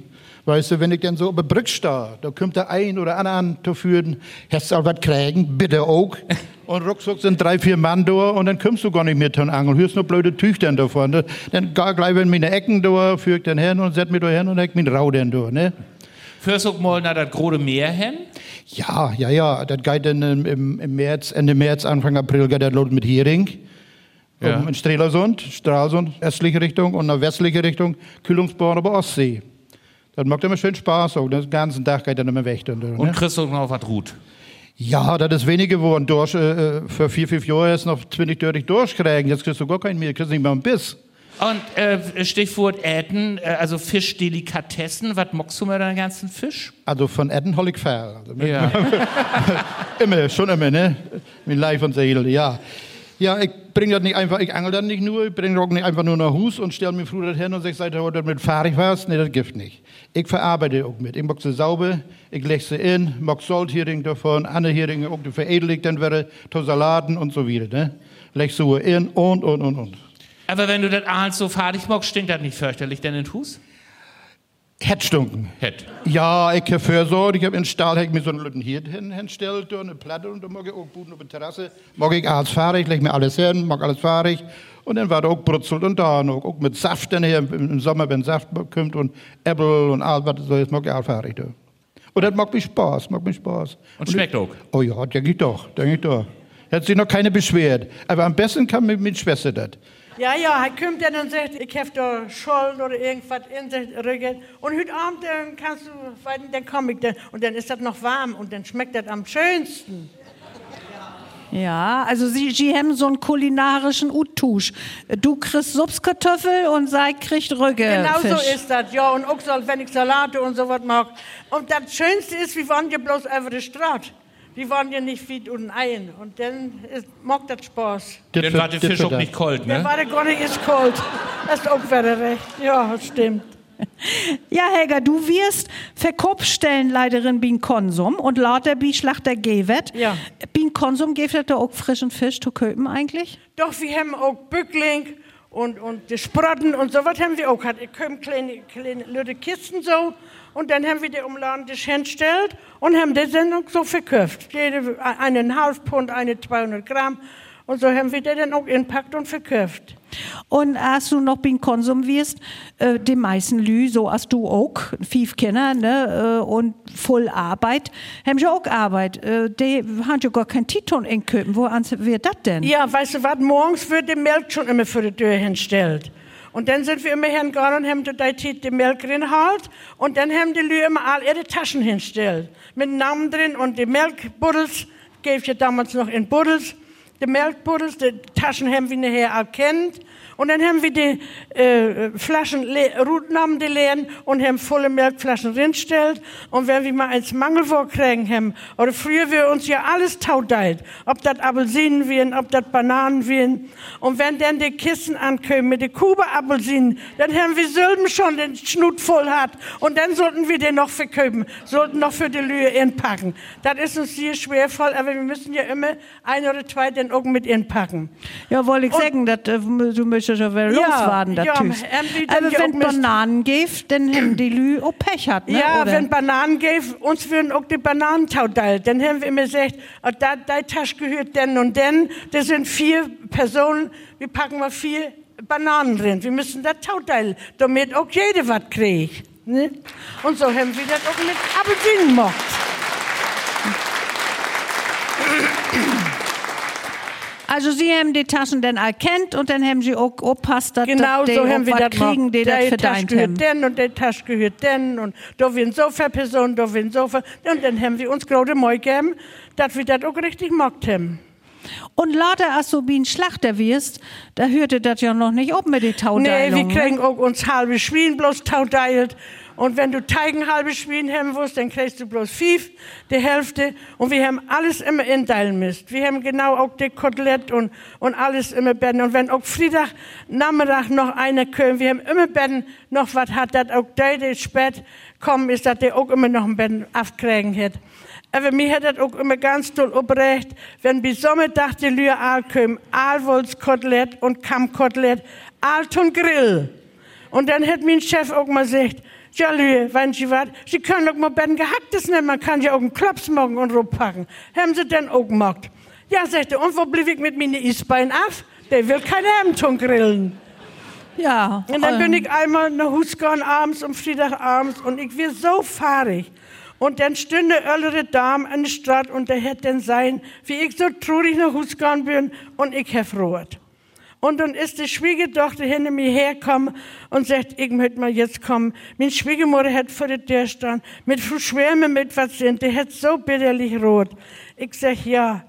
Weißt du, wenn ich dann so auf der Brücke stehe, da kommt der ein oder andere an zu führen, hast du auch was kriegen, bitte auch. Und ruckzuck sind drei, vier Mann da und dann kommst du gar nicht mehr zum Angeln. Hörst nur blöde Tüchtern davon. Ne? Dann gleich in meine Ecken da, führ ich dann hin und set mir da hin und heck mich Rau dann da, ne? Führst du mal nach das große Meer hin? Ja, ja, ja, das geht dann im, im, März, Ende März, Anfang April geht das los mit Hering. Ja. Um, in Strelasund, Stralsund, östliche Richtung und nach westliche Richtung, Kühlungsborn über Ostsee. Das macht immer schön Spaß, auch den ganzen Tag geht dann immer weg. Dann, Und ne? kriegst du noch was Rut? Ja, das ist wenig geworden. Durch, äh, für vier, fünf Jahre ist noch 20 durch durchkriegen. Jetzt kriegst du gar keinen mehr, kriegst nicht mal einen Biss. Und äh, Stichwort Äten, äh, also Fischdelikatessen, was mockst du mit deinem ganzen Fisch? Also von Etten hol ich fair. Also Ja. immer, schon immer, ne? Mit Leib und Seele, ja. Ja, ich bringe das nicht einfach, ich angel das nicht nur, ich bringe das nicht einfach nur nach Hus und stelle mir früher das hin und sage, seid ihr heute mit fertig was? Nee, das gibt nicht. Ich verarbeite auch mit. Ich mag sie sauber, ich leg sie in, mag Salthering davon, andere Heringe auch, die veredel ich dann wieder, to Salaten und so wieder, ne? Leg so in und, und, und, und. Aber wenn du das alles so fertig mockst, stinkt das nicht fürchterlich denn in Hus? Hätt stunken. Hätt. Ja, ich habe versorgt, ich habe in Stahl hab ich mir so einen Lütten hier hin, hinstellt, eine Platte und da mag ich auch Buden auf der Terrasse, mag ich alles fertig, leg mir alles hin, mag alles fertig. Und dann war da auch brutzelt und da noch, auch mit Saft dann hier im Sommer, wenn Saft kommt und Äpfel und alles, was so ist, mag ich alles fertig da. Und das macht mir Spaß, macht mir Spaß. Und schmeckt auch. Oh ja, denke ich doch, denke ich doch. Hat sich noch keine beschwert. Aber am besten kann mit, mit Schwester das. Ja, ja, er kommt dann und sagt, ich habe da Schuld oder irgendwas in sich Rücken. Und heute Abend dann kannst du, dann komme ich dann. Und dann ist das noch warm und dann schmeckt das am schönsten. Ja, also sie, sie haben so einen kulinarischen Uttusch. Du kriegst Supskartoffel und sie kriegt Rügge. Genau so ist das, ja. Und auch wenn ich Salate und sowas mag. Und das Schönste ist, wir waren ja bloß über die Straße. Wir waren ja nicht viel und ein. Und dann ist, mag das Spaß. Dann war der Fisch auch nicht kalt, Der ne? war der gar nicht ist kalt. Das ist auch wieder recht. Ja, das stimmt. Ja, Helga, du wirst Verkaufsstellenleiterin bin Konsum und lauter bi Schlachter Gewet. Ja. Bin Konsum gibt da auch frischen Fisch zu köpen eigentlich? Doch, wir haben auch Bückling und, und die Sprotten und sowas haben wir auch. Ich komme kleine, kleine lütte Kisten so und dann haben wir die umladen das hingestellt und haben dann auch so verkauft. Jede einen halb Pfund, eine 200 Gramm und so haben wir die dann auch inpackt und verkauft. Und als du noch bin Konsum wirst, äh, die meisten Lü, so als du auch, fünf Kinder, ne, äh, und voll Arbeit, haben ja auch Arbeit. Äh, die haben ja gar kein Titon in Köpen. Wo wird das denn? Ja, weißt du was, morgens wird die Milch schon immer vor die Tür hingestellt. Und dann sind wir immer hingegangen und haben die, die, Milch reingeholt. Und dann haben die Leute immer all ihre Taschen hingestellt. Mit Namen drin und die Milchbuddels, gebe ich ja damals noch in Buddels. Die Milchbuddels, die Taschen haben wir nachher erkannt. Und dann haben wir die äh, Flaschen, Rutnamen die leeren und haben volle Milchflaschen reingestellt. Und wenn wir mal eins Mangelwort kriegen haben, oder früher wir uns ja alles taudeit, ob das Apfelsinen wären, ob das Bananen wären. Und wenn dann die Kisten ankommen mit den Kuba-Apfelsinen, dann haben wir Sylben schon den Schnut voll hat. Und dann sollten wir den noch verkaufen, sollten noch für die Lühe inpacken. Das ist uns hier schwervoll, aber wir müssen ja immer ein oder zwei den auch mit inpacken. Ja, wollte ich Und- sagen, dat, äh, du möchtest ja wieder Ja, loswerden, das ja, die dann Aber auch wenn Bananen gibt, dann haben die Lü auch Pech hat, ne? Ja, oder? wenn Bananen gäbe, uns würden auch die Bananen tauteilt. Dann haben wir immer gesagt, oh, da, deine Tasche gehört denn und denn. Das sind vier Personen, wir packen mal vier Bananen drin. Wir müssen das tauteilen, damit auch jeder was kriegt. Ne? Und so haben wir das auch mit Apfelsinen gemacht. Also sie haben die Taschen dann erkannt und dann haben sie auch aufpasst, dass Genau die so haben wir das kriegen, die das Die Tasche verdient haben. gehört denn und die Tasche gehört denn und da werden so viele Personen, da werden so viele. Und dann haben wir uns große Mäu gegeben, dass wir das auch richtig gemacht haben. Und lauter als du wie ein Schlachter wirst, da hörte das ja noch nicht auf mit den Nee, Taudeilungen. wir kriegen auch uns halbe Schwein bloß taudeilt. Und wenn du Teigen halbe Schwein haben willst, dann kriegst du bloß fünf, die Hälfte. Und wir haben alles immer inteilen müssen. Wir haben genau auch die Kotelett und, und alles immer betten. Und wenn auch Freitag Nachmittag noch einer kommt, wir haben immer betten noch was hat, dass auch der, der spät kommen ist, dass der auch immer noch ein Betten aufkriegen hat. Aber mir hat das auch immer ganz toll obrecht, wenn bis Sommertag die Lühe all kommen, Aalwolfskotelett und Kammkotelett, Alt und Grill. Und dann hat mein Chef auch mal gesagt, ja, Lühe, wenn Sie was, Sie können doch mal bei den Gehacktes nehmen, man kann ja auch einen Klops machen und packen. Haben Sie denn auch gemacht? Ja, sagte, und wo blieb ich mit meinen Eisbeinen auf? Der will keine Hemdton grillen. Ja. Und dann ähm, bin ich einmal nach Hus gegangen abends, um abends, und ich war so fahrig. Und dann stünde ältere Dame an der Straße und der hätte dann sein, wie ich so traurig nach Hus gegangen bin, und ich hab rot. Und dann ist die Schwiegertochter hinter mir hergekommen und sagt, ich möchte mal jetzt kommen. Meine Schwiegermutter hat vor der Tür standen, mit Schwärme mit was sind, die hat so bitterlich rot. Ich sag, ja.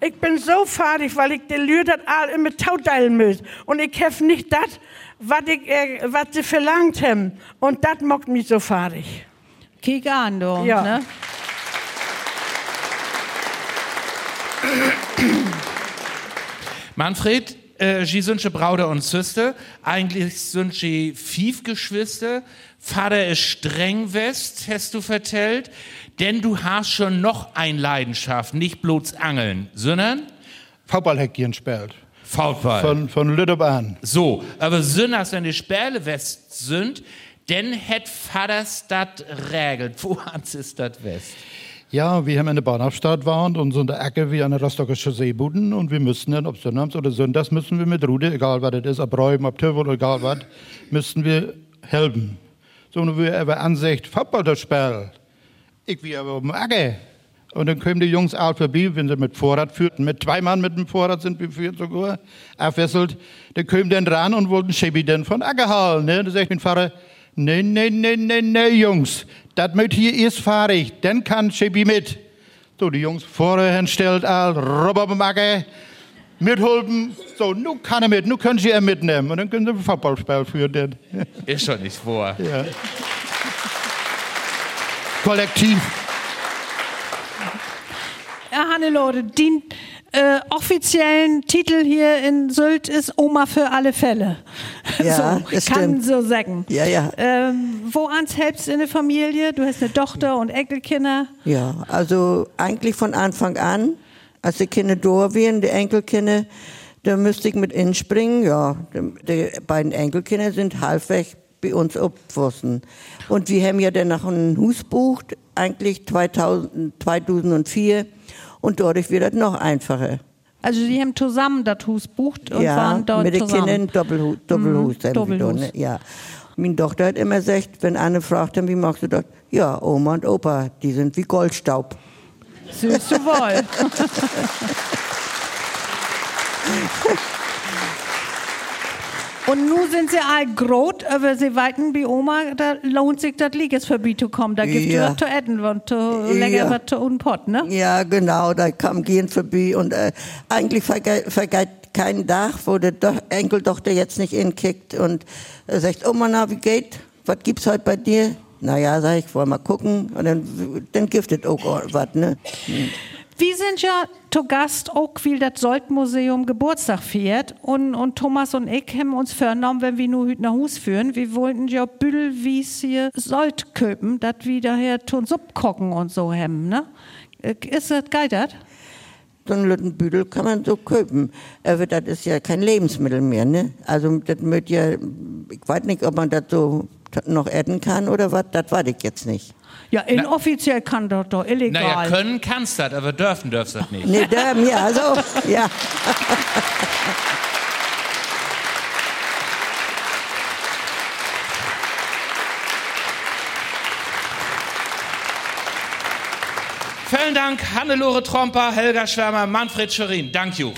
Ich bin so fahrig, weil ich die Lüder all immer tauteilen muss. Und ich hef nicht das, was äh, wat sie verlangt haben. Und das macht mich so fahrig. Kick an, du. Ja. Ne? Manfred, äh, sie sind schon Brauder und Süste. Eigentlich sind sie fief Geschwister. Vater ist streng west, hast du vertellt. Denn du hast schon noch ein Leidenschaft, nicht bloß Angeln, sondern Footballhäckchen spielt. Faulball. Von, von Lütteb an. So, aber Sünders, wenn die Sperle west sind, denn het Vaters dat regelt. Wo ist das west? Ja, wir haben in der Bahnhofstadt gewohnt und so in der Ecke wie an der Rostocker und wir müssten dann, ob sonnabends oder sonntags, müssen wir mit Rude, egal was das ist, ob Räumen, ob Tövel, egal was, müssten wir helfen. So, und wir aber Ansicht, Football das Spiel. Ich wie aber um Ecke. Und dann kommen die Jungs all vorbei, wenn sie mit Vorrat führten. Mit zwei Mann mit dem Vorrat sind wir führt sogar, abwesselt. Dann kommen dann ran und wollten Schibi dann von Ecke holen. Ne? Dann sagt mein Vater, nee, nee, nee, nee, nee, Jungs, das mit hier erst fahrig, dann kann Schibi mit. So, die Jungs vorher stellt all, Robber beim Ecke, mitholpen. So, nu kann er mit, nu können sie er mitnehmen. Und dann können sie ein Footballspiel führen. Dann. Ist schon nicht vor. Ja. Kollektiv. Ja, Hannelore, den äh, offiziellen Titel hier in Sylt ist Oma für alle Fälle. Ja, so, das kann stimmt. so sagen. Ja, ja. Ähm, wo ans helfst in der Familie? Du hast eine Tochter und Enkelkinder. Ja, also eigentlich von Anfang an, als die Kinder da waren, die Enkelkinder, da müsste ich mit inspringen. Ja, die, beiden Enkelkinder sind halbweg bei uns abgewachsen. Und wir haben ja dann noch ein Haus gebucht, eigentlich 2000, 2004. Und dadurch wird das noch einfacher. Also die haben zusammen das Haus bucht und ja, waren dort mit den zusammen. Kindern Doppelhus. Doppelhus, Mhm, haben wir da, Doppelhus. ne? Ja. Meine Tochter hat immer gesagt, wenn eine fragt, dann, wie machst du das? Ja, Oma und Opa, die sind wie Goldstaub. Süß wohl. Und nun sind sie all groß, aber sie weiten wie Oma, da lohnt sich das Liegesverbiet zu kommen. Da gibt es Ja. zu essen und zu Ja. was zu unpott, ne? Ja, genau, da kam gehen vorbei und äh, eigentlich vergeht, kein Tag, wo der Do Enkeltochter jetzt nicht inkickt und äh, sagt, Oma, na, wie geht? Was gibt's heute bei dir? Naja, sag ich, wollen mal gucken und dann, dann giftet auch was, ne? Wir sind ja zu Gast auch, weil das Soldmuseum Geburtstag feiert. Und, und Thomas und ich haben uns vernommen, wenn wir nur heute nach Hus führen, wir wollten ja Büdel wie hier Sold köpen, dat wir daher tun Supp kochen und so haben, ne? Ist das geitert? So einen Lüttenbüdel kann man so kaufen. Aber das ist ja kein Lebensmittel mehr, ne? Also das wird ja, ich weiß nicht, ob man das so noch essen kann oder was, das weiß ich jetzt nicht. Ja, inoffiziell kann das doch illegal. Naja, können kannst das, aber dürfen dürfst das nicht. Nee, da, ja, also, ja. Vielen Dank, Hannelore Tromper, Helga Schwärmer, Manfred Schwerin. Dank you.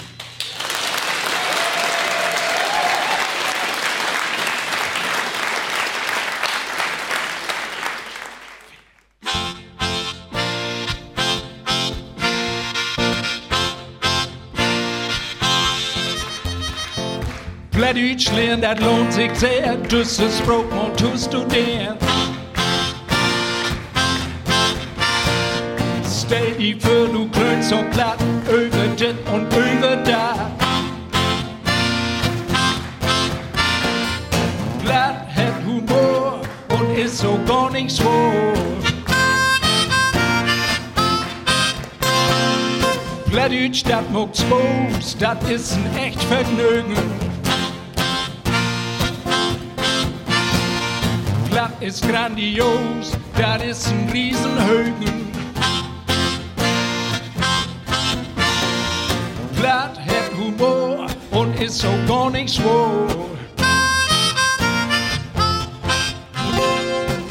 Plattdeutschland, das lohnt sich sehr, dieses Brot mal zu studieren. Stell dich für, du klönst so platt, über dit und über da. Platt hat Humor und ist so gar nicht schwor. Plattdeutsch, das muckt Spaß, das ist ein echt Vergnügen. Ist grandios, das ist ein Riesenhögen. Platt hat Humor und ist so gar nicht schwor.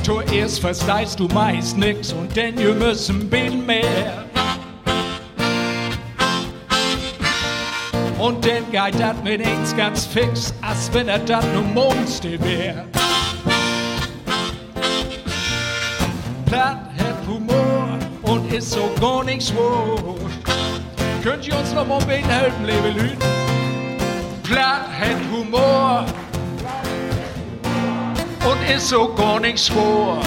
Zuerst verstehst du meist nix und denn wir müssen bisschen mehr. Und dann geht das mit eins ganz fix, als wenn er das nur Monster wär. Platt hat Humor und ist so gar nicht schwor. Könnt ihr uns noch mal beten helfen, liebe Lüd? Platt hat Humor und ist so gar nicht schwor.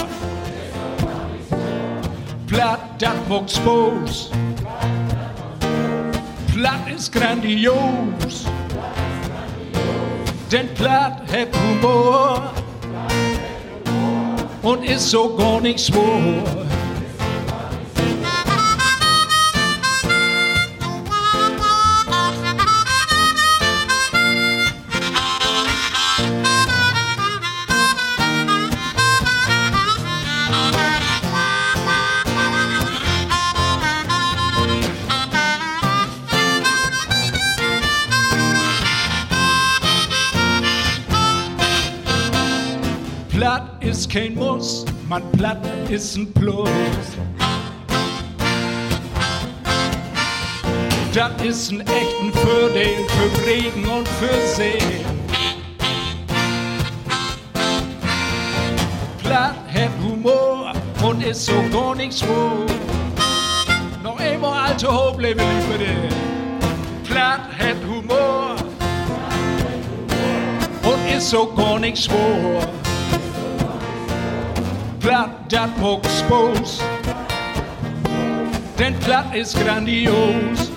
Platt, das mucks Boos. Platt ist grandios. Denn Platt hat Humor und ist so gar nicht schwor. Kein Muss, man platt ist ein Plus. Das ist ein echten Vorteil für Regen und für See. Platt hat Humor und ist so gar nicht schwul. Noch immer alte Hoblebe, bitte. Platt hat Humor und ist so gar nicht schwul. Platt, dat mucks Boos. Denn Platt ist grandios.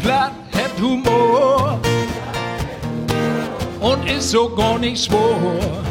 Platt hat Humor und ist so gar nicht schwor.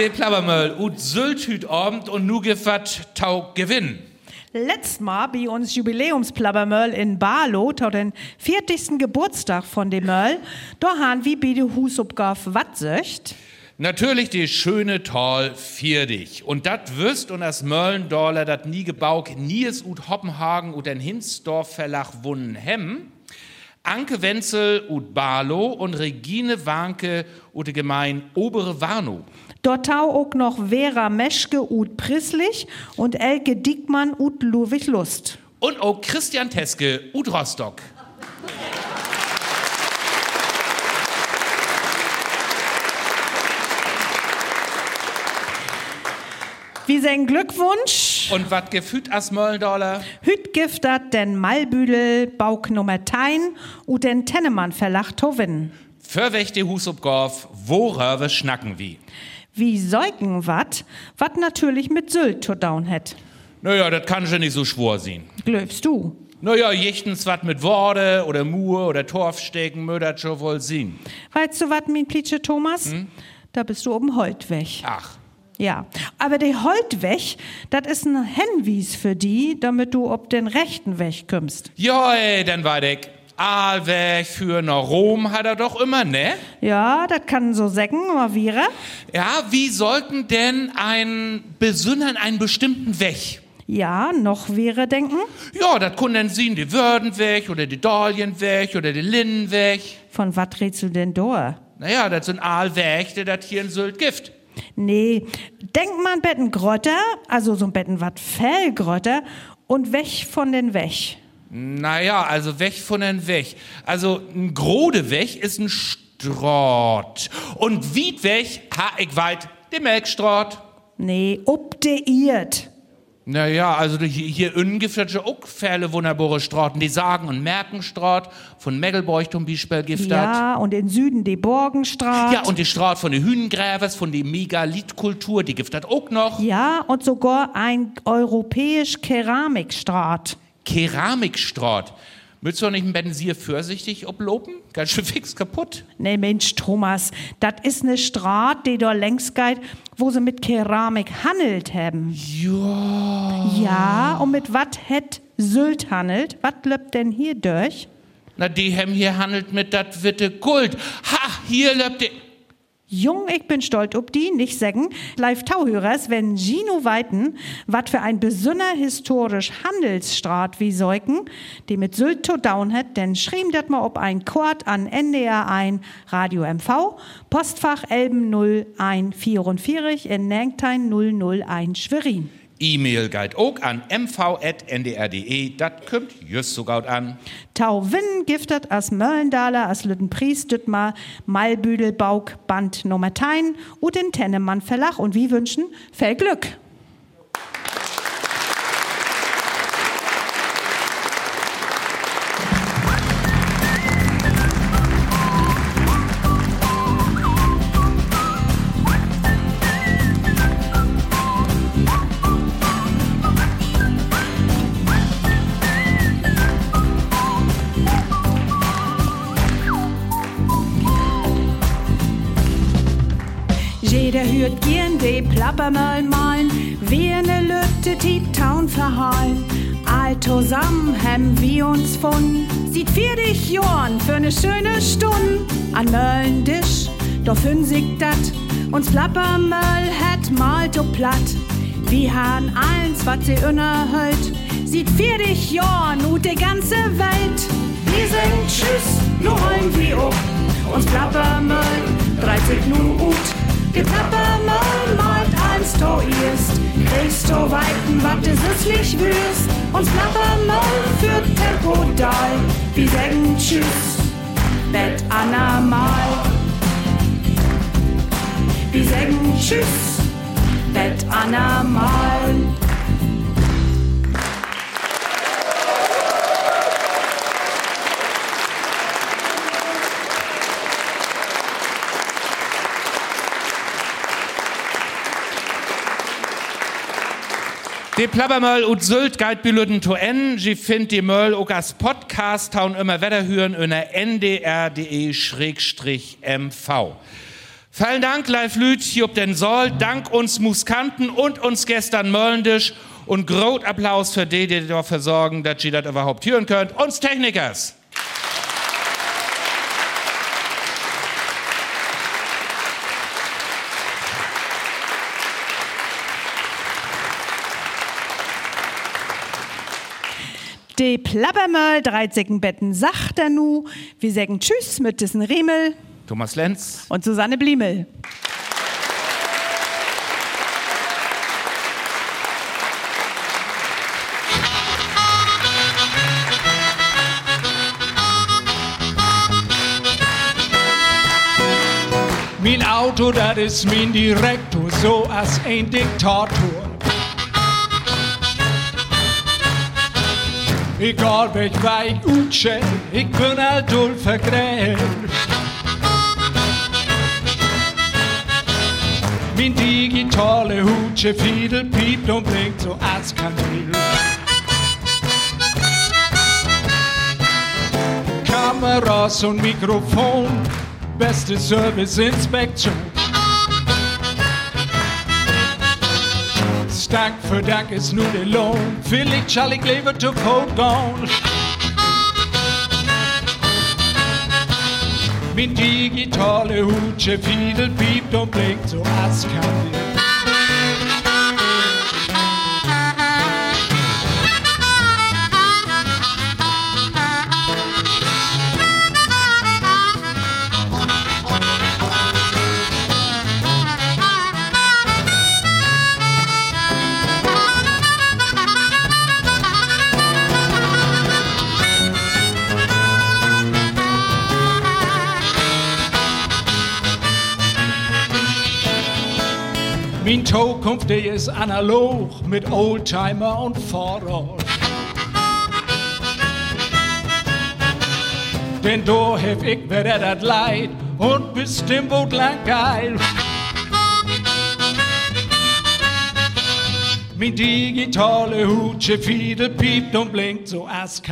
Den Plabbermöll, ut Sylt hüt Abend und nu gefat tau Gewinn. Letztes Mal bei uns Jubiläumsplabbermöll in Barlo, tau den 40. Geburtstag von dem Möll, da han wie bei de Husupgaf wat söcht. Natürlich die schöne Tal Vierdig. Und dat wüsst und as Möllendorler dat nie gebauk, nie es ut Hoppenhagen ut den Hinsdorf Verlach wunnen hem. Anke Wenzel ut Barlo und Regine Warnke ut Gemein Obere Warnow. Dort tau auch noch Vera Meschke ut Prislich und Elke Dickmann ut Ludwig Lust. Und auch Christian Teske ut Rostock. Wie sein Glückwunsch? Und wat gefühlt as Möllendorler? Hüt giftet den Malbüdel Bauk Nummer Tein und den Tennemann Verlag Tovin. Förwächte Husupgorf, worüber schnacken wie? Wie säugen wat, wat natürlich mit Sylt to down het. Naja, das kann schon nicht so schwor sein. Glöfst du? Naja, jechtens wat mit Worte oder Mur oder Torfstecken mödert schon wohl sehen. Weißt du wat, mein Plitsche Thomas? Da bist du oben Holtweg. Ach, Ja, aber der Holtweg, das ist ein Hinwies für die, damit du ob den rechten Weg kommst. ja, ey, dann war ich. Aalweg für nach Rom hat er doch immer, ne? Ja, das kann so sagen, aber wäre. Ja, wie sollten denn ein besündern einen bestimmten Weg? Ja, noch wäre denken. Ja, das können dann sehen, die Würdenweg oder die Dahlienweg oder die Linnenweg. Von wat redst du denn da? Naja, das sind Aalweg, der das hier in Sylt gibt. Nee, denk mal an Betten Grotter, also so ein Betten wat Fellgrotter und weg von den Weg. Naja, also weg von den Weg. Also ein grode Weg ist ein Straat. Und weit weg, ha ich weit, der Melkstraat. Nee, obdeiert. Naja, also hier, hier auch viele wunderbare Straßen. Die Sagen- und Merkenstraat von Meggelborg zum Beispiel gibt es Ja, und in Süden die Borgenstraat. Ja, und die Straat von den Hühnengräbers, von der Megalithkultur, die gibt es auch noch. Ja, und sogar ein europäisch Keramikstraat. Keramikstraat. Müsst du nicht ein bisschen sehr vorsichtig obloben? Ganz schön fix kaputt. Nee, Mensch, Thomas, das ist ne Straat, die da längst geht, wo sie mit Keramik handelt haben. Ja. Ja, und mit wat het Sylt handelt? Wat löppt denn hier durch? Na, die haben hier handelt mit dat witte Gold. Ha, hier lebt die. Jung, ich bin stolz ob die, nicht sagen, live Tauhörers, wenn Gino Weiten, wat für ein besonner historisch Handelsstraat wie Säuken, die mit Sylt to down hat, denn schrieben dat mal ob ein Chord an NDR ein, Radio MV, Postfach Elben 0144 in Nengtein 001 Schwerin. E-Mail geht auch an mv.ndr.de, das kommt just so gut an. Tau Winn giftet as Möllendaler as Lüttenpries Düttmar Malbüdelbauk Band Nummer 10 und den Tennemann Verlach und wie wünschen viel Glück. Jeder hört gern de Plappermöll malen, wie ne Lütte die Town verhallen. All zusammen haben wir uns von, sieht vier dich Jorn für ne schöne Stunde. An Möllendisch, doch sich dat, uns Plappermöll het mal so platt. Wir han eins, wat sie unerhält, sieht vier dich Jorn und de ganze Welt. Wir sind Tschüss, nur rollen wir up, uns Plappermöll, 30 nu ut. Die Plappermöll malt eins to erst, kriegst to weiten, wat du süßlich wirst. Uns Plappermöll für Tempo dal, wir sagen Tschüss, Bet Anna mal. Wir sagen Tschüss, Bet Anna mal. Die Plappermöll und Sylt geht biluden to en. Sie findet die Möll auch als Podcast taun immer wieder hören unter ndr.de-mv. Vielen Dank, live Lüt, hier ob den Soll. Dank uns Muskanten und uns gestern Möllendisch. Und groß Applaus für die, die dafür sorgen, dass ihr das überhaupt hören könnt. Uns Technikers. De Plappermöll, 30 Betten sagt er nu. Wir sagen Tschüss mit diesen Riemel Thomas Lenz. und Susanne Bliemel. Mein Auto, das ist mein Direktor, so als ein Diktator. Egal welch Weg utschä, ich bin all vergrält. Min digitale Hutsche Fiedel piept und blinkt so als Kanel. Kameras und Mikrofon, beste Serviceinspektion. Dank für Dank ist nur der Lohn. Vielleicht schall ich zu Code gone. Min digitale Hutsche Fiedel piept und blinkt so als kann Min Zukunft, ist analog mit Oldtimer und Fahrrad. Denn da hef ich wieder das Leid und bestimmt wohl lang geil. Min digitale Hutsche Fiedel piept und blinkt so als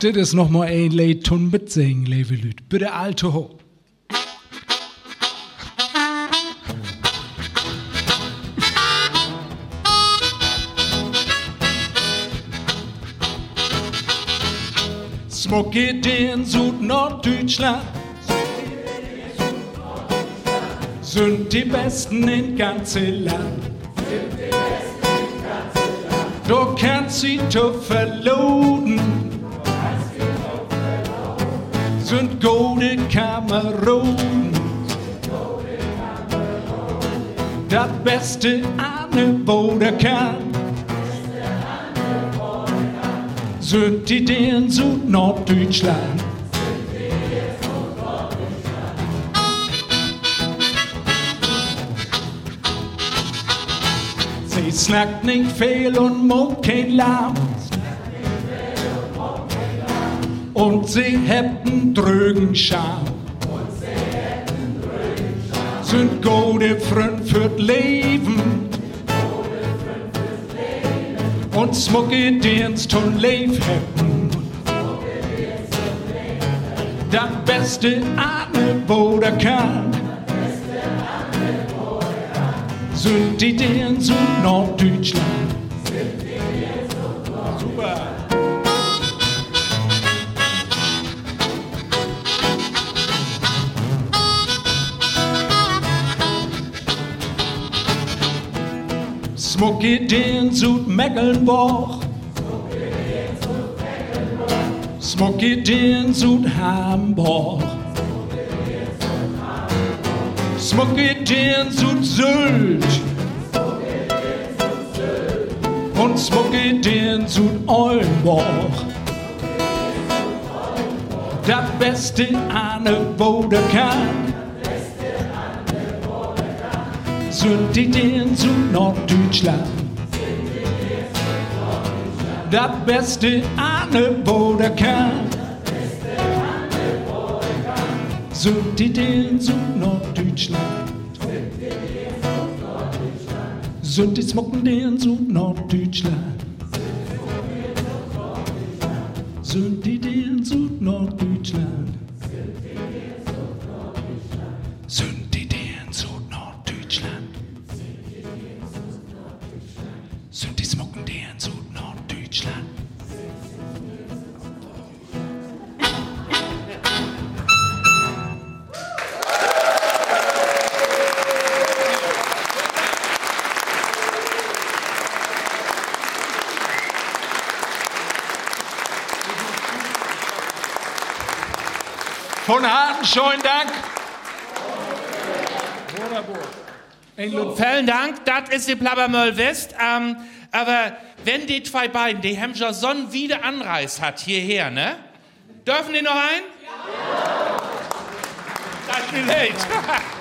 Und das ist noch mal ein Lied zum Mitsingen, liebe Leute. Bitte alte hoch. Smog geht in Süd-Norddeutschland. sind die Besten in ganze Land. Du kannst sie zu verloren, sind gute Kameronen. Das Beste an der kann, sind die in Süd-Norddeutschland. Sie snackt nicht viel und macht kein Lärm. Und sie hätten drügen Scham. Sind gute Freunde fürs Leben. Und smucke Dienst und Leif hätten. Das Beste an der kann. sind die in Süd-Norddeutschland. Super. Smucke den Süd-Mecklenburg. Smucke den Süd-Hamburg. Smucke den Süd-Sylt. Und smucke den Süd-Oldenburg. Das Beste an der Bode kann. Sind die den Süd-Norddeutschland. Das Beste an der Bode kann. Sind die den Süd-Norddeutschland. Sind die Smucken den Süd-Norddeutschland. Sind die den Süd-Norddeutschland. Von Harten, schönen Dank. Vielen Dank, das ist die Plabbermöll West. Ähm, aber wenn die zwei beiden, die so einen wieder Anreis hat hierher, ne? Dürfen die noch ein? Ja. Das ist.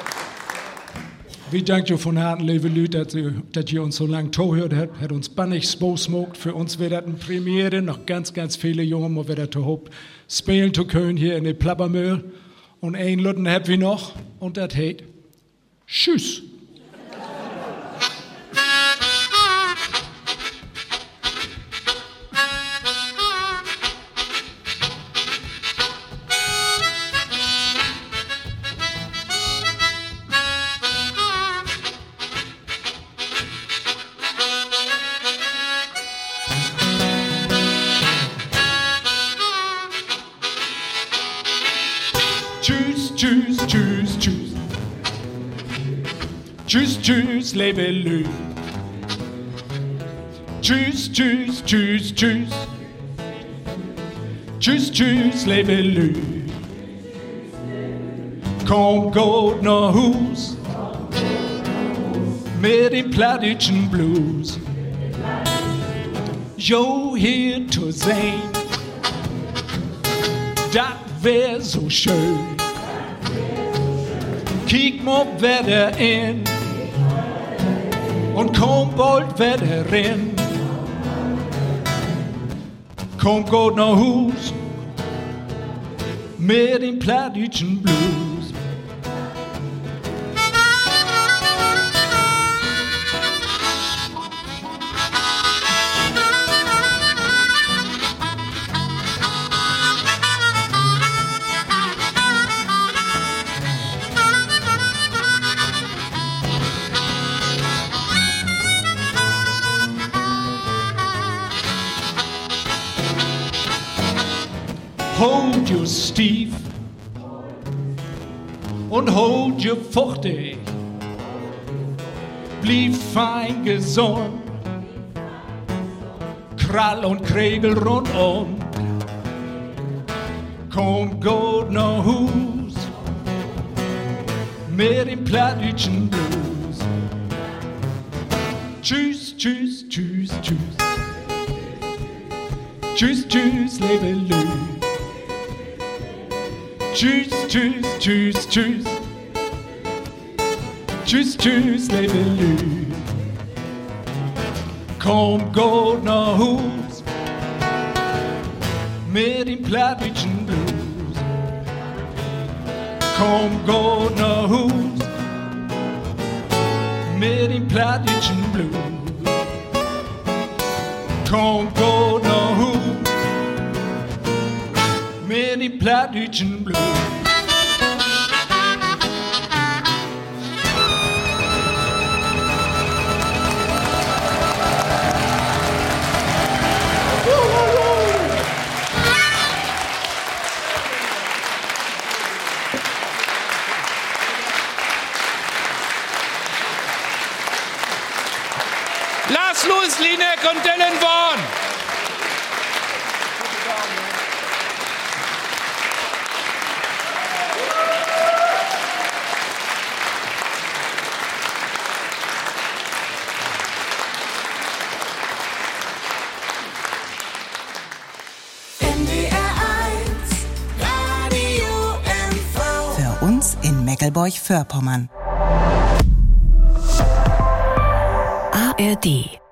Wir danken von Herzen, liebe Leute, dass ihr, dass ihr uns so lange zuhört habt, hat uns bannig smokt. Für uns wird das eine Premiere, noch ganz, ganz viele Jungen, wo wir das hoffen, spielen zu können hier in der Plappermüll. Und ein Lutten habt wir noch, und das heißt. Tschüss, tschüss, lebe Lü. Tschüss, tschüss, tschüss, tschüss. Tschüss, tschüss, lebe Lü. Kom godt når hus med de plattischen blues. Jo, hier zu sehen, das wär so schön. Kiek mal wieder in und komm bald wieder rein. Komm gut nach Hus mit dem plattdeutschen Blues. 40. blieb fein gesund. Krall und Kregel rundum. Gut nach Hus mit dem plattdütschen Blues. Tschüss, tschüss, tschüss, tschüss. Tschüss, tschüss, lebe Lü. Tschüss, tschüss, tschüss, tschüss. Tschüss, tschüss, lebe Lü. Komm gut nach Hus mit dem plattdütschen Blues. Komm gut nach Hus mit dem plattdütschen Blues. Komm gut nach Hus mit dem plattdütschen Blues. In Meckelburg-Vorpommern. ARD